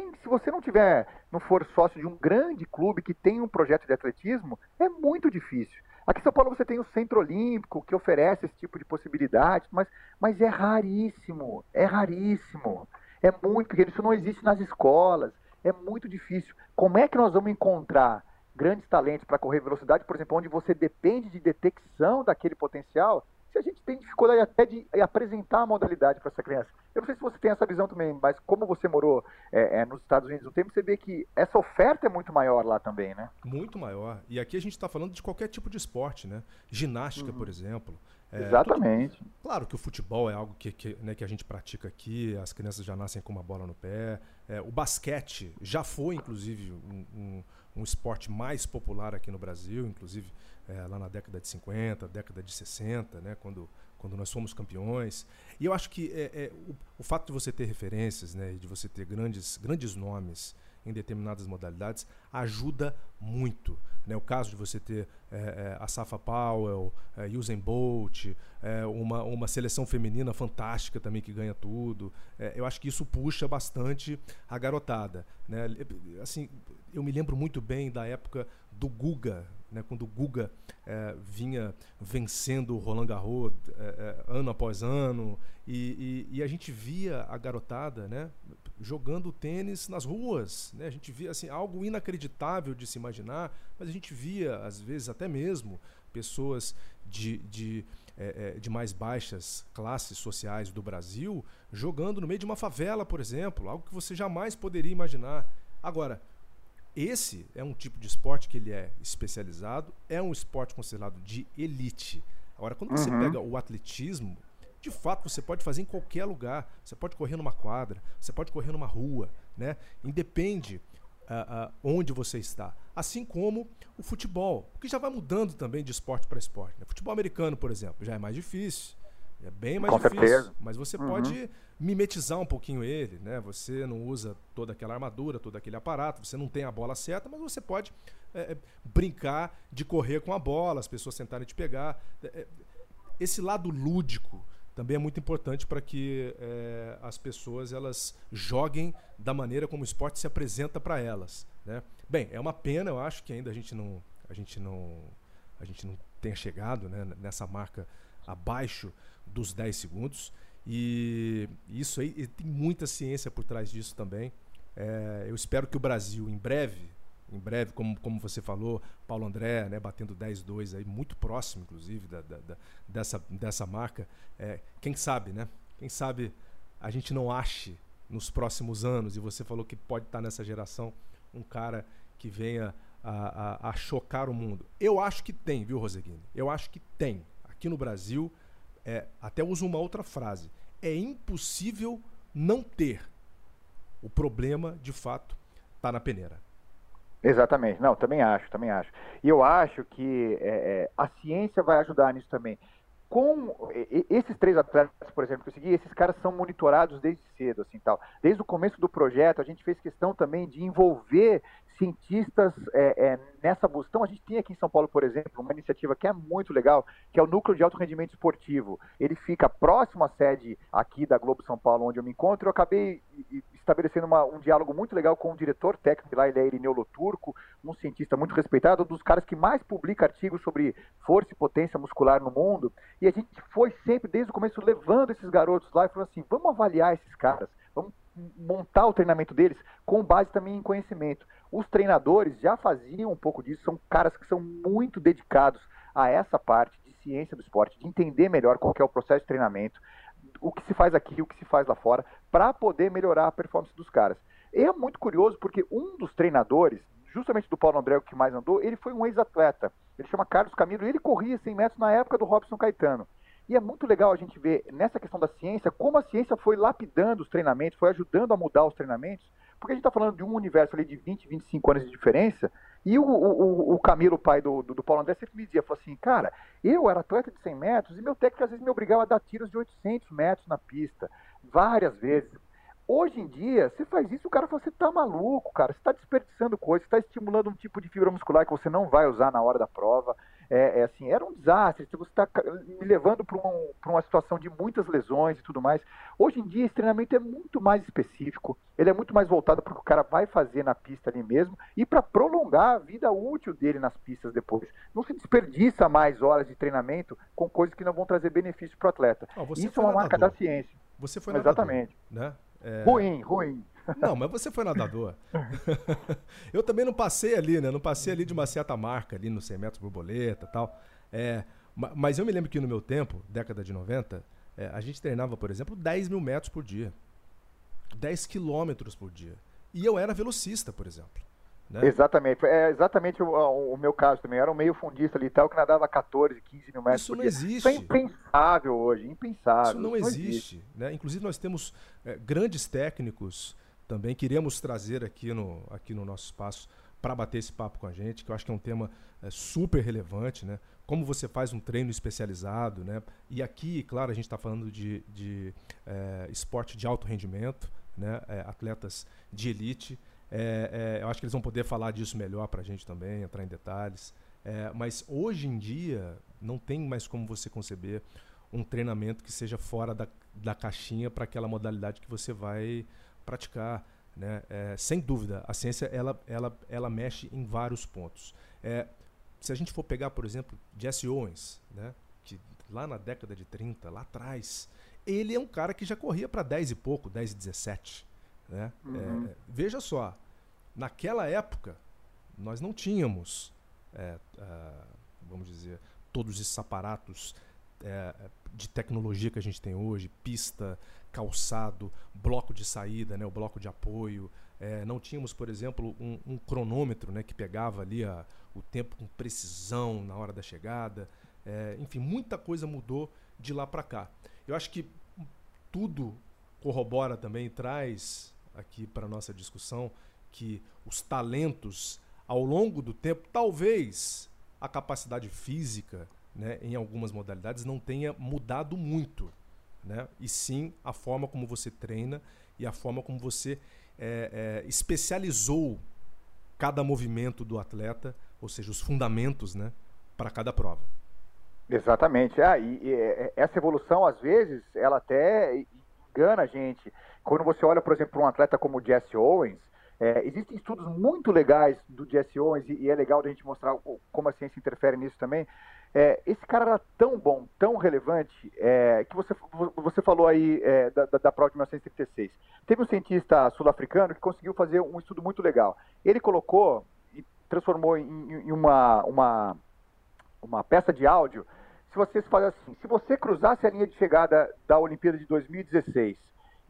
Se você não tiver, não for sócio de um grande clube que tem um projeto de atletismo, é muito difícil. Aqui em São Paulo você tem o Centro Olímpico que oferece esse tipo de possibilidade, mas, mas é raríssimo, é raríssimo. É muito, porque isso não existe nas escolas, é muito difícil. Como é que nós vamos encontrar grandes talentos para correr velocidade, por exemplo, onde você depende de detecção daquele potencial, se a gente tem dificuldade até de apresentar a modalidade para essa criança. Eu não sei se você tem essa visão também, mas como você morou é, é, nos Estados Unidos um tempo, você vê que essa oferta é muito maior lá também, né? Muito maior. E aqui a gente está falando de qualquer tipo de esporte, né? Ginástica, uhum. por exemplo. É, Exatamente. Tudo, claro que o futebol é algo que, que, né, que a gente pratica aqui, as crianças já nascem com uma bola no pé. É, o basquete já foi, inclusive, um, um, um, esporte mais popular aqui no Brasil, inclusive é, lá na década de 50, década de 60, né, quando, quando nós fomos campeões. E eu acho que é, é, o, o, fato de você ter referências, né, de você ter grandes, grandes nomes em determinadas modalidades ajuda muito. Né? O caso de você ter é, é, a Safa Powell, é, Usain Bolt, é, uma, uma seleção feminina fantástica também que ganha tudo. É, eu acho que isso puxa bastante a garotada. Né? Assim, eu me lembro muito bem da época do Guga, né, quando o Guga é, vinha vencendo o Roland Garros é, ano após ano, e, e, e, a gente via a garotada né, jogando tênis nas ruas. Né? A gente via assim, algo inacreditável de se imaginar, mas a gente via, às vezes, até mesmo pessoas de, de, é, de mais baixas classes sociais do Brasil jogando no meio de uma favela, por exemplo, algo que você jamais poderia imaginar. Agora, esse é um tipo de esporte que ele é especializado, é um esporte considerado de elite. Agora, quando você uhum. pega o atletismo, de fato você pode fazer em qualquer lugar. Você pode correr numa quadra, você pode correr numa rua, né? Independe uh, uh, onde você está. Assim como o futebol, que já vai mudando também de esporte para esporte. Né? Futebol americano, por exemplo, já é mais difícil. É bem mais Com difícil. Certeza. Mas você uhum. pode mimetizar um pouquinho ele, né? Você não usa toda aquela armadura, todo aquele aparato, você não tem a bola certa, mas você pode é, brincar de correr com a bola, as pessoas tentarem te pegar. É, esse lado lúdico também é muito importante para que é, as pessoas elas joguem da maneira como o esporte se apresenta para elas. Né? Bem, é uma pena, eu acho que ainda a gente não, a gente não, a gente não tenha chegado né, nessa marca abaixo dos 10 segundos. E isso aí e tem muita ciência por trás disso também. É, eu espero que o Brasil, em breve, em breve, como, como você falou, Paulo André, né, batendo 10-2 aí, muito próximo, inclusive, da, da, da dessa, dessa marca. É, quem sabe, né? Quem sabe a gente não ache nos próximos anos, e você falou que pode estar nessa geração, um cara que venha a, a, a chocar o mundo. Eu acho que tem, viu, Roseguini? Eu acho que tem. Aqui no Brasil, é, até uso uma outra frase. É impossível não ter. O problema, de fato, está na peneira. Exatamente, não, também acho, também acho. E eu acho que é, é, a ciência vai ajudar nisso também. Com esses três atletas, por exemplo, que eu segui, esses caras são monitorados desde cedo, assim, tal. Desde o começo do projeto, a gente fez questão também de envolver cientistas é, é, nessa busca. Então, a gente tem aqui em São Paulo, por exemplo, uma iniciativa que é muito legal, que é o Núcleo de Alto Rendimento Esportivo. Ele fica próximo à sede aqui da Globo São Paulo, onde eu me encontro. Eu acabei estabelecendo uma, um diálogo muito legal com o diretor técnico lá, ele é Irineu Loturco, um cientista muito respeitado, um dos caras que mais publica artigos sobre força e potência muscular no mundo. E a gente foi sempre, desde o começo, levando esses garotos lá e falando assim: vamos avaliar esses caras, montar o treinamento deles com base também em conhecimento. Os treinadores já faziam um pouco disso, são caras que são muito dedicados a essa parte de ciência do esporte, de entender melhor qual é o processo de treinamento, o que se faz aqui, o que se faz lá fora, para poder melhorar a performance dos caras. E é muito curioso porque um dos treinadores, justamente do Paulo André, que mais andou, ele foi um ex-atleta. Ele chama Carlos Camilo e ele corria 100 metros na época do Robson Caetano. E é muito legal a gente ver nessa questão da ciência como a ciência foi lapidando os treinamentos, foi ajudando a mudar os treinamentos, porque a gente está falando de um universo ali de 20, 25 anos de diferença. E o, o, o Camilo, pai do, do, do, Paulo André, sempre me dizia, falou assim, cara, eu era atleta de 100 metros e meu técnico às vezes me obrigava a dar tiros de 800 metros na pista, várias vezes. Hoje em dia, você faz isso, o cara fala, você tá maluco, cara, você está desperdiçando coisa, você está estimulando um tipo de fibra muscular que você não vai usar na hora da prova é, é, assim, era um desastre, você está me levando para um, uma situação de muitas lesões e tudo mais. Hoje em dia, esse treinamento é muito mais específico, ele é muito mais voltado para o que o cara vai fazer na pista ali mesmo e para prolongar a vida útil dele nas pistas depois. Não se desperdiça mais horas de treinamento com coisas que não vão trazer benefício para o atleta. Oh, Isso é uma marca da ciência. Você foi nadador, Exatamente. Né? É... Ruim, ruim. Não, mas você foi nadador. eu também não passei ali, né? Não passei ali de uma certa marca, ali no 100 metros borboleta e tal. É, mas eu me lembro que no meu tempo, década de 90, é, a gente treinava, por exemplo, 10 mil metros por dia. 10 quilômetros por dia. E eu era velocista, por exemplo. Né? Exatamente. É exatamente o, o, meu caso também. Eu era um meio fundista ali tal, que nadava 14, 15 mil metros Isso não existe. Isso é impensável hoje, impensável. Isso não, Isso não existe. existe. Né? Inclusive, nós temos é, grandes técnicos também queremos trazer aqui no, aqui no nosso espaço para bater esse papo com a gente, que eu acho que é um tema é, super relevante, né? Como você faz um treino especializado, né? E aqui, claro, a gente está falando de, de é, esporte de alto rendimento, né? É, atletas de elite. É, é, eu acho que eles vão poder falar disso melhor para a gente também, entrar em detalhes. É, mas hoje em dia não tem mais como você conceber um treinamento que seja fora da, da caixinha para aquela modalidade que você vai praticar. Né? É, sem dúvida, a ciência ela, ela, ela mexe em vários pontos. É, se a gente for pegar, por exemplo, Jesse Owens, né? que lá na década de 30, lá atrás, ele é um cara que já corria para 10 e pouco, 10 e 17. Né? Uhum. É, veja só, naquela época, nós não tínhamos, é, uh, vamos dizer, todos esses aparatos é, de tecnologia que a gente tem hoje, pista, calçado, bloco de saída, né, o bloco de apoio. É, não tínhamos, por exemplo, um, um cronômetro né, que pegava ali a, o tempo com precisão na hora da chegada. É, enfim, muita coisa mudou de lá para cá. Eu acho que tudo corrobora também, traz aqui para nossa discussão que os talentos ao longo do tempo, talvez a capacidade física, né, em algumas modalidades, não tenha mudado muito né? e sim a forma como você treina e a forma como você é, é, especializou cada movimento do atleta, ou seja, os fundamentos né, para cada prova. Exatamente. Ah, e, e, é, essa evolução, às vezes, ela até engana a gente. Quando você olha, por exemplo, para um atleta como o Jesse Owens, é, existem estudos muito legais do Jesse Owens, e, e é legal a gente mostrar como a ciência interfere nisso também, é, esse cara era tão bom, tão relevante, é, que você, você falou aí é, da, da, prova de 1936. Teve um cientista sul-africano que conseguiu fazer um estudo muito legal. Ele colocou e transformou em, em uma, uma, uma peça de áudio. Se você faz assim, se você cruzasse a linha de chegada da Olimpíada de 2016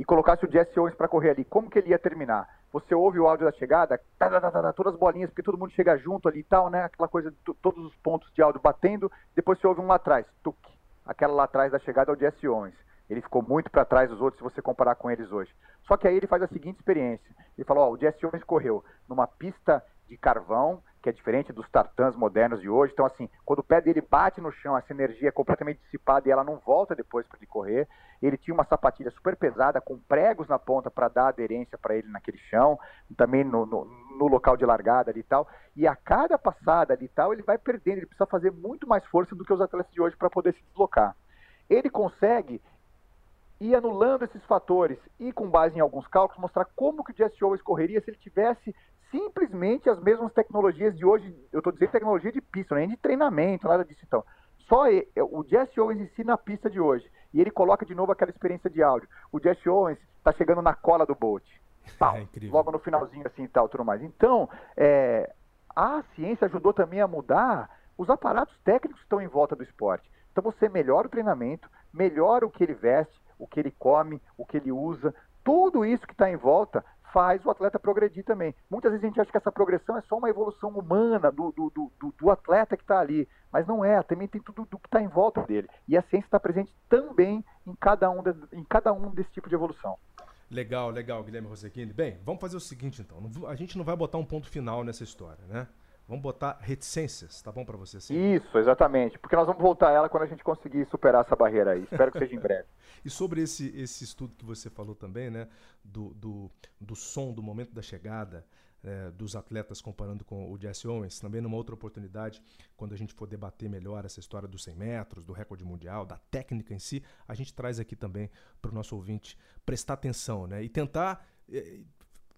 e colocasse o Jesse Owens para correr ali, como que ele ia terminar? Você ouve o áudio da chegada, tá, tá, tá, todas as bolinhas, porque todo mundo chega junto ali e tal, né? Aquela coisa, de todos os pontos de áudio batendo, depois você ouve um lá atrás, tuc. Aquela lá atrás da chegada é o Jesse Owens. Ele ficou muito para trás dos outros se você comparar com eles hoje. Só que aí ele faz a seguinte experiência. Ele falou, ó, o Jesse Owens correu numa pista de carvão, que é diferente dos tartãs modernos de hoje. Então, assim, quando o pé dele bate no chão, essa energia é completamente dissipada e ela não volta depois para ele correr. Ele tinha uma sapatilha super pesada, com pregos na ponta para dar aderência para ele naquele chão. Também no, no, no local de largada e tal, e a cada passada e tal, ele vai perdendo, ele precisa fazer muito mais força do que os atletas de hoje para poder se deslocar. Ele consegue ir anulando esses fatores e, com base em alguns cálculos, mostrar como que o Jesse Owens correria se ele tivesse simplesmente as mesmas tecnologias de hoje. Eu estou dizendo tecnologia de pista, nem de treinamento, nada disso. Então, só ele, o Jesse Owens em si na pista de hoje. E ele coloca de novo aquela experiência de áudio. O Jesse Owens está chegando na cola do Bolt. Tal, é logo no finalzinho assim e tal, tudo mais. Então, é, a ciência ajudou também a mudar os aparatos técnicos que estão em volta do esporte. Então você melhora o treinamento, melhora o que ele veste, o que ele come, o que ele usa, tudo isso que está em volta faz o atleta progredir também. Muitas vezes a gente acha que essa progressão é só uma evolução humana do, do, do, do atleta que está ali, mas não é, também tem tudo do que está em volta dele. E a ciência está presente também em cada, um de, em cada um desse tipo de evolução. Legal, legal, Guilherme Roseguini. Bem, vamos fazer o seguinte então. A gente não vai botar um ponto final nessa história, né? Vamos botar reticências, tá bom para você? Sim? Isso, exatamente. Porque nós vamos voltar a ela quando a gente conseguir superar essa barreira aí. Espero que seja em breve. e sobre esse, esse estudo que você falou também, né? Do, do, do som, do momento da chegada, é, dos atletas comparando com o Jesse Owens, também numa outra oportunidade, quando a gente for debater melhor essa história dos 100 metros, do recorde mundial, da técnica em si, a gente traz aqui também para o nosso ouvinte prestar atenção né? e tentar é,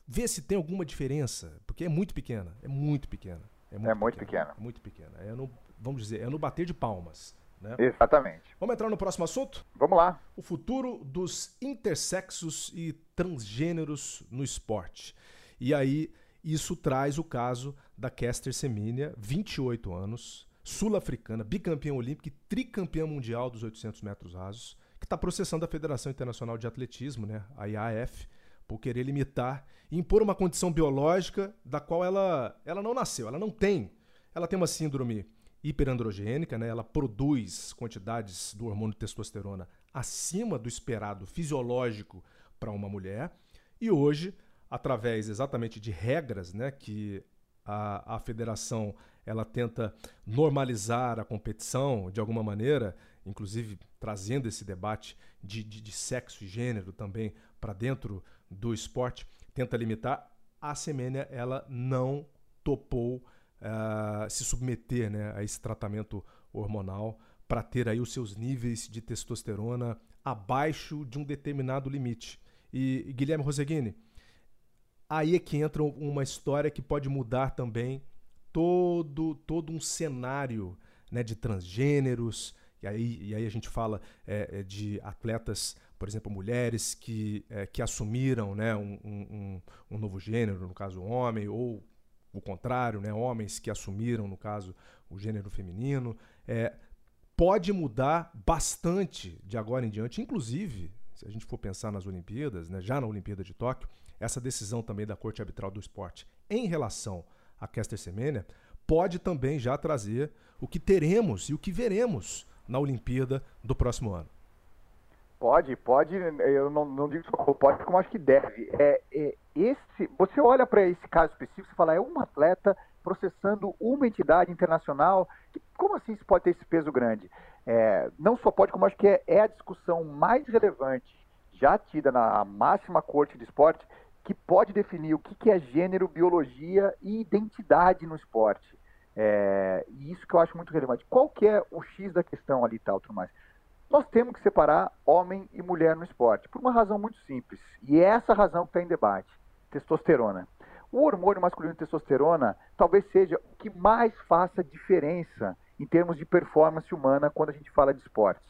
ver se tem alguma diferença, porque é muito pequena, é muito pequena. É muito, é muito pequena. pequena. É muito pequena. É no, vamos dizer, é no bater de palmas. Né? Exatamente. Vamos entrar no próximo assunto? Vamos lá. O futuro dos intersexos e transgêneros no esporte. E aí, isso traz o caso da Caster Semenya, 28 anos, sul-africana, bicampeã olímpica e tricampeã mundial dos 800 metros rasos, que está processando a Federação Internacional de Atletismo, né, a IAF, por querer limitar e impor uma condição biológica da qual ela, ela não nasceu, ela não tem. Ela tem uma síndrome hiperandrogênica, né? ela produz quantidades do hormônio testosterona acima do esperado fisiológico para uma mulher. E hoje, através exatamente de regras né, que a, a federação ela tenta normalizar a competição de alguma maneira, inclusive trazendo esse debate de, de, de sexo e gênero também para dentro do esporte tenta limitar, a Semênia ela não topou uh, se submeter né, a esse tratamento hormonal para ter aí os seus níveis de testosterona abaixo de um determinado limite. E, Guilherme Roseguini, aí é que entra uma história que pode mudar também todo, todo um cenário né, de transgêneros, e aí, e aí a gente fala é, de atletas por exemplo, mulheres que, é, que assumiram né, um, um, um, novo gênero, no caso, homem, ou o contrário, né, homens que assumiram, no caso, o gênero feminino. É, pode mudar bastante de agora em diante, inclusive, se a gente for pensar nas Olimpíadas, né, já na Olimpíada de Tóquio, essa decisão também da Corte Arbitral do Esporte em relação a Kester Semenya pode também já trazer o que teremos e o que veremos na Olimpíada do próximo ano. Pode, pode, eu não, não digo só pode, como acho que deve. É, é esse, você olha para esse caso específico e fala, é um atleta processando uma entidade internacional, que, como assim isso pode ter esse peso grande? É, não só pode, como acho que é, é a discussão mais relevante já tida na máxima corte de esporte, que pode definir o que, que é gênero, biologia e identidade no esporte. É, e isso que eu acho muito relevante. Qual que é o X da questão ali, tal, tudo mais? Nós temos que separar homem e mulher no esporte, por uma razão muito simples. E é essa razão que está em debate: testosterona. O hormônio masculino testosterona talvez seja o que mais faça diferença em termos de performance humana quando a gente fala de esportes.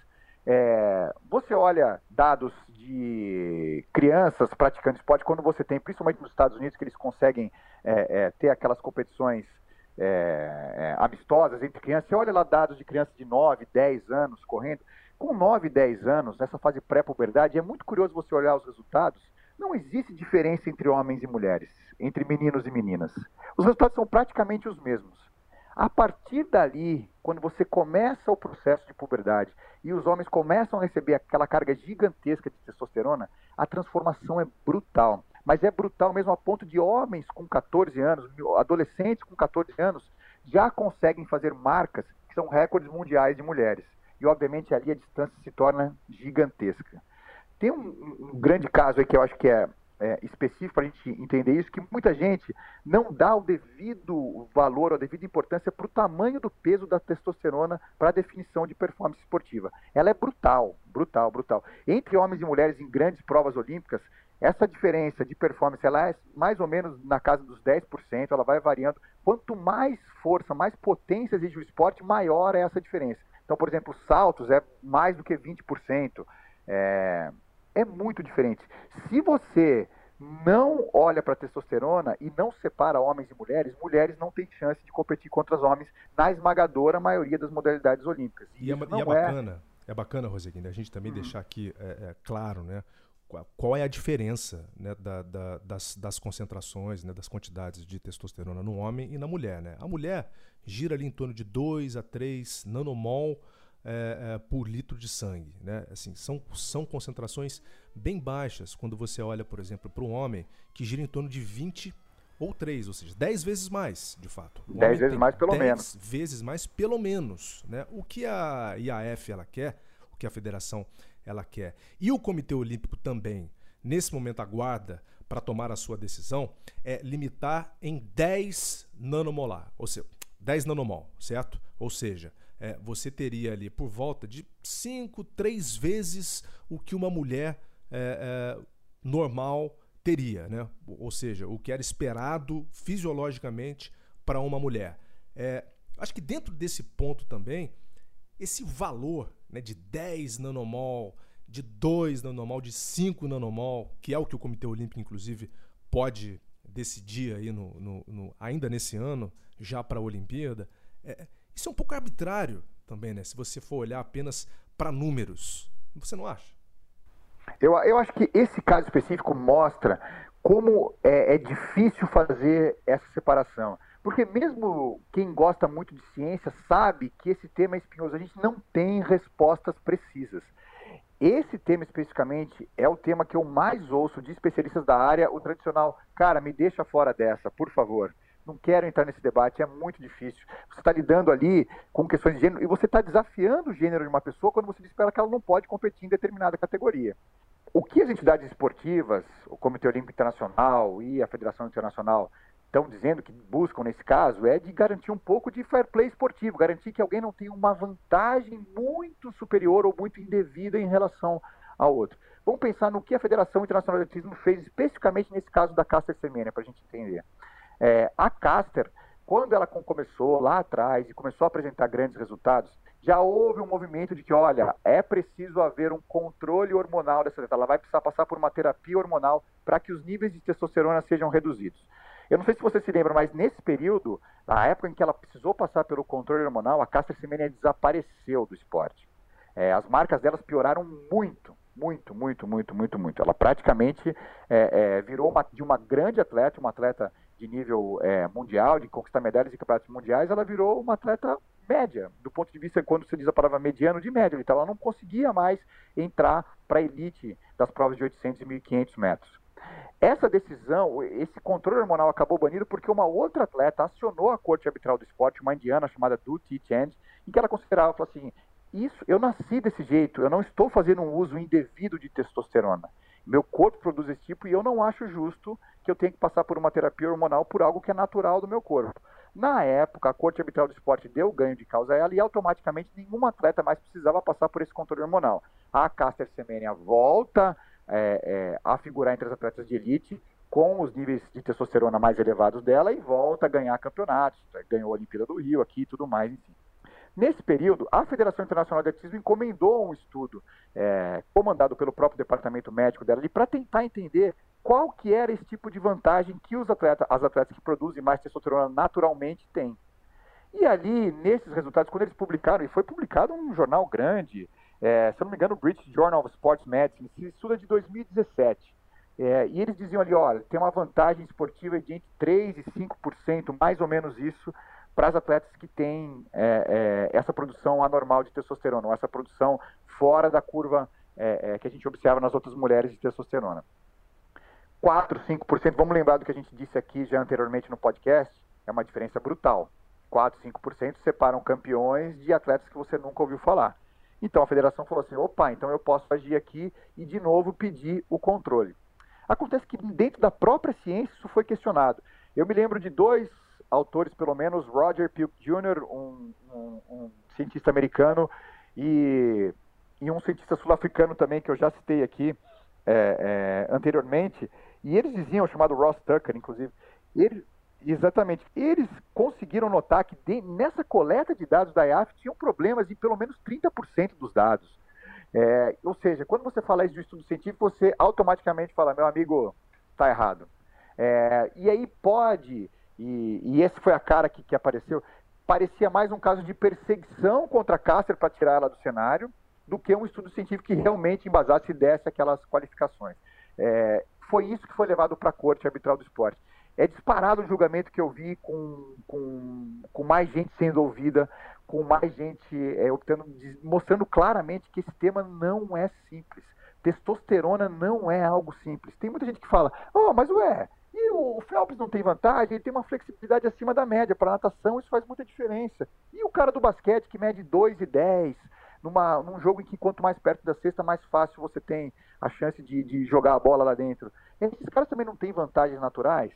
É, você olha dados de crianças praticando esporte, quando você tem, principalmente nos Estados Unidos, que eles conseguem é, é, ter aquelas competições é, é, amistosas entre crianças, você olha lá dados de crianças de 9, 10 anos correndo, com 9, 10 anos, nessa fase pré-puberdade, é muito curioso você olhar os resultados. Não existe diferença entre homens e mulheres, entre meninos e meninas. Os resultados são praticamente os mesmos. A partir dali, quando você começa o processo de puberdade e os homens começam a receber aquela carga gigantesca de testosterona, a transformação é brutal. Mas é brutal mesmo a ponto de homens com 14 anos, adolescentes com 14 anos, já conseguem fazer marcas que são recordes mundiais de mulheres e obviamente ali a distância se torna gigantesca. Tem um, um grande caso aí que eu acho que é é, específico para a gente entender isso, que muita gente não dá o devido valor, a devida importância para o tamanho do peso da testosterona para a definição de performance esportiva. Ela é brutal, brutal, brutal. Entre homens e mulheres em grandes provas olímpicas, essa diferença de performance ela é mais ou menos na casa dos 10%, ela vai variando. Quanto mais força, mais potência exige o esporte, maior é essa diferença. Então, por exemplo, saltos é mais do que 20%. É, é muito diferente. Se você não olha para a testosterona e não separa homens e mulheres, mulheres não têm chance de competir contra os homens na esmagadora maioria das modalidades olímpicas. E, e, é, e é, bacana, é... é bacana, Roseguinha, a gente também uhum. deixar aqui é, é, claro, né? Qual é a diferença né, da, da, das, das, concentrações, né, das quantidades de testosterona no homem e na mulher? Né? A mulher gira ali em torno de 2 a 3 nanomol é, é, por litro de sangue. Né? Assim, são, são concentrações bem baixas quando você olha, por exemplo, para um homem que gira em torno de 20 ou 3, ou seja, 10 vezes mais, de fato. 10 vezes mais, pelo 10 menos. 10 vezes mais, pelo menos. O que a IAF ela quer, o que a federação ela quer, e o Comitê Olímpico também, nesse momento aguarda para tomar a sua decisão, é limitar em 10 nanomolar, ou seja, 10 nanomol, certo? Ou seja, é, você teria ali por volta de 5, 3 vezes o que uma mulher é, é, normal teria, né? ou seja, o que era esperado fisiologicamente para uma mulher. É, acho que dentro desse ponto também, esse valor né, de 10 nanomol, de 2 nanomol, de 5 nanomol, que é o que o Comitê Olímpico, inclusive, pode decidir aí no, no, no ainda nesse ano, já para a Olimpíada, é, isso é um pouco arbitrário também, né? Se você for olhar apenas para números. Você não acha? Eu, eu acho que esse caso específico mostra como é, é difícil fazer essa separação. Porque mesmo quem gosta muito de ciência sabe que esse tema é espinhoso. A gente não tem respostas precisas. Esse tema especificamente é o tema que eu mais ouço de especialistas da área, o tradicional. Cara, me deixa fora dessa, por favor não quero entrar nesse debate, é muito difícil. Você está lidando ali com questões de gênero e você está desafiando o gênero de uma pessoa quando você diz para ela que ela não pode competir em determinada categoria. O que as entidades esportivas, o Comitê Olímpico Internacional e a Federação Internacional estão dizendo que buscam nesse caso é de garantir um pouco de fair play esportivo, garantir que alguém não tenha uma vantagem muito superior ou muito indevida em relação ao outro. Vamos pensar no que a Federação Internacional de Atletismo fez especificamente nesse caso da Caster Semenya, para a gente entender. É, a Caster, quando ela começou lá atrás e começou a apresentar grandes resultados, já houve um movimento de que, olha, é preciso haver um controle hormonal dessa atleta. Ela vai precisar passar por uma terapia hormonal para que os níveis de testosterona sejam reduzidos. Eu não sei se você se lembra, mas nesse período, na época em que ela precisou passar pelo controle hormonal, a Caster Semenya desapareceu do esporte. É, as marcas delas pioraram muito, muito, muito, muito, muito, muito. Ela praticamente é, é, virou uma, de uma grande atleta, uma atleta de nível é, mundial, de conquistar medalhas em campeonatos mundiais, ela virou uma atleta média, do ponto de vista quando você diz a palavra mediano, de média. Então ela não conseguia mais entrar para a elite das provas de 800 e 1500 metros. Essa decisão, esse controle hormonal acabou banido porque uma outra atleta acionou a corte arbitral do esporte, uma indiana chamada Duty Chand, em que ela considerava, falou assim, isso, eu nasci desse jeito, eu não estou fazendo um uso indevido de testosterona. Meu corpo produz esse tipo e eu não acho justo que eu tenha que passar por uma terapia hormonal por algo que é natural do meu corpo. Na época, a Corte Arbitral do Esporte deu ganho de causa a ela e automaticamente nenhum atleta mais precisava passar por esse controle hormonal. A Caster Semenya volta é, é, a figurar entre as atletas de elite com os níveis de testosterona mais elevados dela e volta a ganhar campeonatos, ganhou a Olimpíada do Rio aqui e tudo mais, enfim. Nesse período, a Federação Internacional de Atletismo encomendou um estudo é, comandado pelo próprio departamento médico dela para tentar entender qual que era esse tipo de vantagem que os atletas, as atletas que produzem mais testosterona naturalmente têm. E ali, nesses resultados, quando eles publicaram, e foi publicado um jornal grande, é, se eu não me engano, o British Journal of Sports Medicine, esse estudo é de 2017. É, e eles diziam ali, olha, tem uma vantagem esportiva de entre 3% e 5%, mais ou menos isso, para as atletas que têm é, é, essa produção anormal de testosterona, ou essa produção fora da curva é, que a gente observa nas outras mulheres de testosterona. 4, 5%, vamos lembrar do que a gente disse aqui já anteriormente no podcast, é uma diferença brutal. 4, 5% separam campeões de atletas que você nunca ouviu falar. Então a federação falou assim: opa, então eu posso agir aqui e de novo pedir o controle. Acontece que dentro da própria ciência isso foi questionado. Eu me lembro de dois autores, pelo menos, Roger Pilk Jr., um, um, um cientista americano, e, e um cientista sul-africano também, que eu já citei aqui é, é, anteriormente, e eles diziam, chamado Ross Tucker, inclusive, eles, exatamente, eles conseguiram notar que de, nessa coleta de dados da IAF tinham problemas em pelo menos 30% dos dados. É, ou seja, quando você fala isso de um estudo científico, você automaticamente fala, meu amigo, está errado. É, e aí pode, e, e esse foi a cara que, que apareceu, parecia mais um caso de perseguição contra a Cássio para tirar ela do cenário, do que um estudo científico que realmente embasasse e desse aquelas qualificações. É, foi isso que foi levado para a Corte Arbitral do Esporte. É disparado o julgamento que eu vi com, com, com mais gente sendo ouvida, com mais gente é, optando, mostrando claramente que esse tema não é simples. Testosterona não é algo simples. Tem muita gente que fala, oh, mas ué, e o Phelps não tem vantagem, ele tem uma flexibilidade acima da média. Para natação, isso faz muita diferença. E o cara do basquete que mede 2,10, numa, num jogo em que quanto mais perto da cesta, mais fácil você tem a chance de, de jogar a bola lá dentro. Esses caras também não têm vantagens naturais?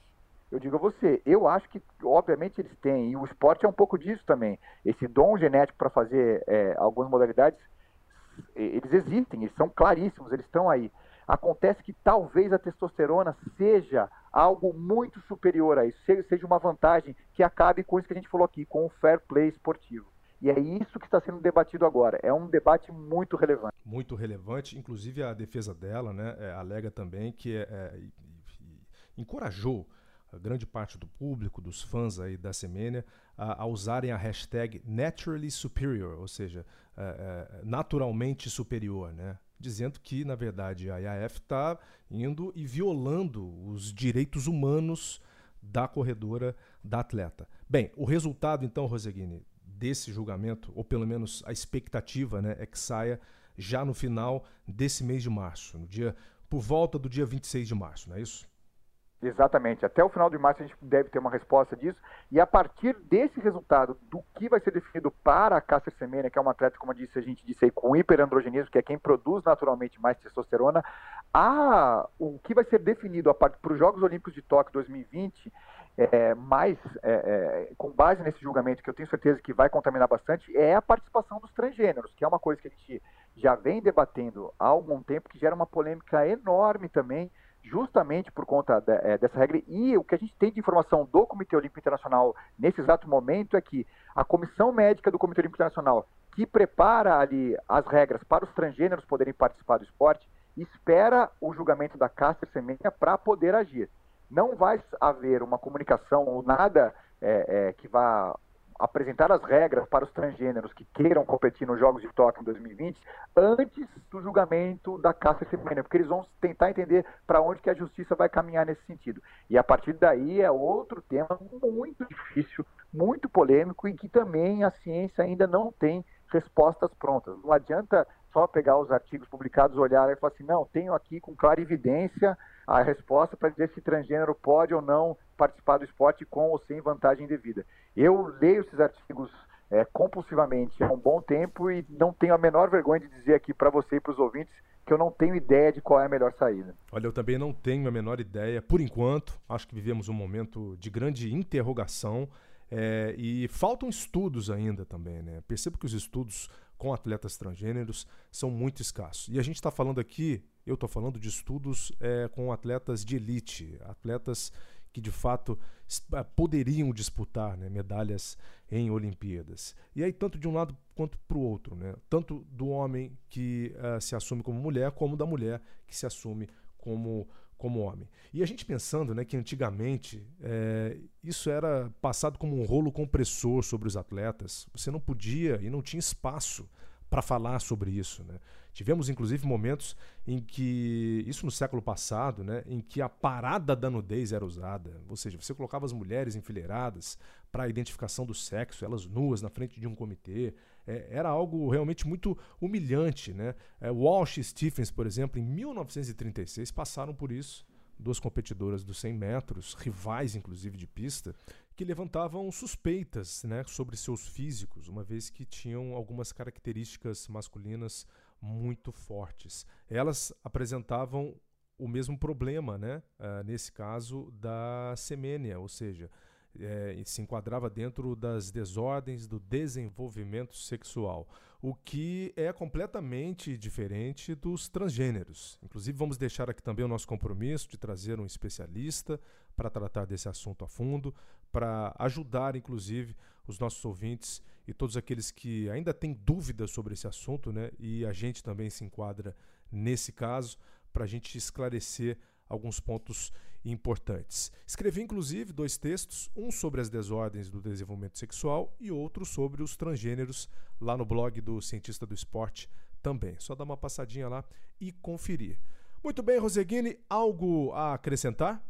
Eu digo a você, eu acho que, obviamente, eles têm, e o esporte é um pouco disso também. Esse dom genético para fazer é, algumas modalidades, eles existem, eles são claríssimos, eles estão aí. Acontece que talvez a testosterona seja algo muito superior a isso, seja uma vantagem que acabe com isso que a gente falou aqui, com o fair play esportivo. E é isso que está sendo debatido agora. É um debate muito relevante. Muito relevante. Inclusive, a defesa dela né, é, alega também que é, é, encorajou grande parte do público, dos fãs aí da Semênia, a, a usarem a hashtag naturally superior, ou seja, é, é, naturalmente superior, né? dizendo que, na verdade, a IAF está indo e violando os direitos humanos da corredora, da atleta. Bem, o resultado, então, Roseguini, desse julgamento, ou pelo menos a expectativa né, é que saia já no final desse mês de março, no dia por volta do dia 26 de março, não é isso? Exatamente. Até o final de março a gente deve ter uma resposta disso. E a partir desse resultado, do que vai ser definido para a Cássia Semenya, que é uma atleta, como disse, a gente disse aí, com hiperandrogenismo, que é quem produz naturalmente mais testosterona, a, o que vai ser definido para os Jogos Olímpicos de Tóquio 2020 é, mais é, é, com base nesse julgamento, que eu tenho certeza que vai contaminar bastante, é a participação dos transgêneros, que é uma coisa que a gente já vem debatendo há algum tempo, que gera uma polêmica enorme também, justamente por conta de, é, dessa regra. E o que a gente tem de informação do Comitê Olímpico Internacional nesse exato momento é que a comissão médica do Comitê Olímpico Internacional, que prepara ali as regras para os transgêneros poderem participar do esporte, espera o julgamento da Cássio Semenha para poder agir não vai haver uma comunicação ou nada é, é, que vá apresentar as regras para os transgêneros que queiram competir nos Jogos de Tóquio em 2020 antes do julgamento da Caça Semana, porque eles vão tentar entender para onde que a justiça vai caminhar nesse sentido. E a partir daí é outro tema muito difícil, muito polêmico e que também a ciência ainda não tem respostas prontas. Não adianta só pegar os artigos publicados, olhar e falar assim, não, tenho aqui com clara evidência a resposta para dizer se transgênero pode ou não participar do esporte com ou sem vantagem devida. Eu leio esses artigos é, compulsivamente há um bom tempo e não tenho a menor vergonha de dizer aqui para você e para os ouvintes que eu não tenho ideia de qual é a melhor saída. Olha, eu também não tenho a menor ideia, por enquanto. Acho que vivemos um momento de grande interrogação é, e faltam estudos ainda também, né? Percebo que os estudos com atletas transgêneros são muito escassos. E a gente está falando aqui, eu estou falando de estudos é, com atletas de elite, atletas que de fato é, poderiam disputar né, medalhas em Olimpíadas. E aí, tanto de um lado quanto para o outro, né? tanto do homem que uh, se assume como mulher, como da mulher que se assume como como homem. E a gente pensando né, que antigamente é, isso era passado como um rolo compressor sobre os atletas. Você não podia e não tinha espaço para falar sobre isso. Né? Tivemos inclusive momentos em que, isso no século passado, né, em que a parada da nudez era usada. Ou seja, você colocava as mulheres enfileiradas para a identificação do sexo, elas nuas na frente de um comitê. É, era algo realmente muito humilhante. Né? É, Walsh e Stephens, por exemplo, em 1936 passaram por isso. Duas competidoras dos 100 metros, rivais inclusive de pista, que levantavam suspeitas né, sobre seus físicos, uma vez que tinham algumas características masculinas muito fortes. Elas apresentavam o mesmo problema, né? Uh, nesse caso da semênia, ou seja, é, se enquadrava dentro das desordens do desenvolvimento sexual, o que é completamente diferente dos transgêneros. Inclusive, vamos deixar aqui também o nosso compromisso de trazer um especialista para tratar desse assunto a fundo, para ajudar, inclusive, os nossos ouvintes e todos aqueles que ainda têm dúvidas sobre esse assunto, né? E a gente também se enquadra nesse caso, para a gente esclarecer alguns pontos importantes. Escrevi inclusive dois textos, um sobre as desordens do desenvolvimento sexual e outro sobre os transgêneros, lá no blog do Cientista do Esporte também. Só dar uma passadinha lá e conferir. Muito bem, Roseguini, algo a acrescentar?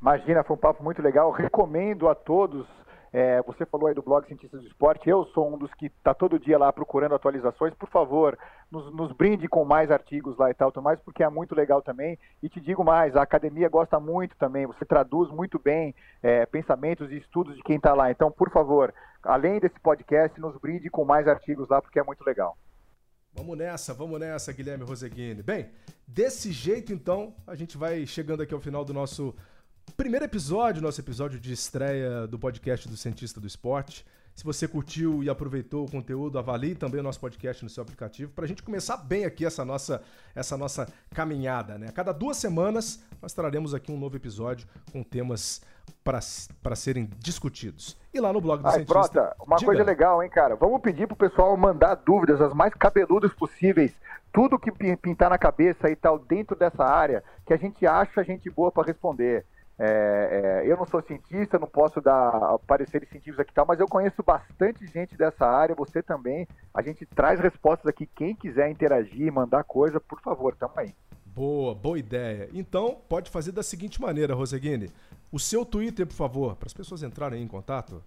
Imagina, foi um papo muito legal. Recomendo a todos é, você falou aí do blog Cientistas do Esporte, eu sou um dos que está todo dia lá procurando atualizações. Por favor, nos, nos, brinde com mais artigos lá e tal, mais, porque é muito legal também. E te digo mais, a academia gosta muito também, você traduz muito bem é, pensamentos e estudos de quem está lá. Então, por favor, além desse podcast, nos brinde com mais artigos lá, porque é muito legal. Vamos nessa, vamos nessa, Guilherme Roseguini. Bem, desse jeito então, a gente vai chegando aqui ao final do nosso Primeiro episódio, nosso episódio de estreia do podcast do Cientista do Esporte. Se você curtiu e aproveitou o conteúdo, avalie também o nosso podcast no seu aplicativo para a gente começar bem aqui essa nossa, essa nossa caminhada. Né? A cada duas semanas nós traremos aqui um novo episódio com temas para serem discutidos. E lá no blog do Ai, Cientista... Prota, uma diga. coisa legal, hein, cara? Vamos pedir pro pessoal mandar dúvidas as mais cabeludas possíveis. Tudo que pintar na cabeça e tal dentro dessa área que a gente acha gente boa para responder. É, é, eu não sou cientista, não posso dar pareceres científicos aqui tal, mas eu conheço bastante gente dessa área, você também. A gente traz respostas aqui. Quem quiser interagir, mandar coisa, por favor, tamo aí. Boa, boa ideia. Então, pode fazer da seguinte maneira, Roseguini. O seu Twitter, por favor, para as pessoas entrarem em contato.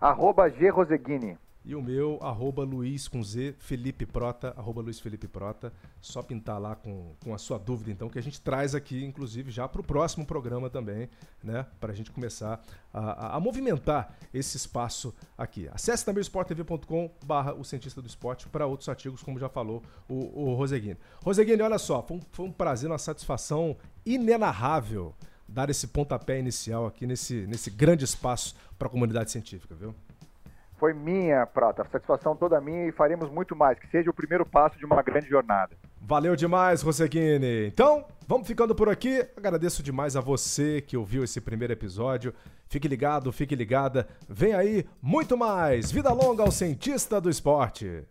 Arroba G. Roseguini. E o meu, arroba Luiz com Z, Felipe Prota, arroba Luiz Felipe Prota. Só pintar lá com, com a sua dúvida, então, que a gente traz aqui, inclusive, já para o próximo programa também, né? Para a gente começar a, a, a, movimentar esse espaço aqui. Acesse também o sporttv.com barra o cientista do esporte para outros artigos, como já falou o, o Roseguini. Roseguini, olha só, foi um, foi um prazer, uma satisfação inenarrável dar esse pontapé inicial aqui nesse, nesse grande espaço para a comunidade científica, viu? Foi minha, Prata. Satisfação toda minha e faremos muito mais. Que seja o primeiro passo de uma grande jornada. Valeu demais, Roseguini. Então, vamos ficando por aqui. Agradeço demais a você que ouviu esse primeiro episódio. Fique ligado, fique ligada. Vem aí muito mais. Vida longa ao cientista do esporte.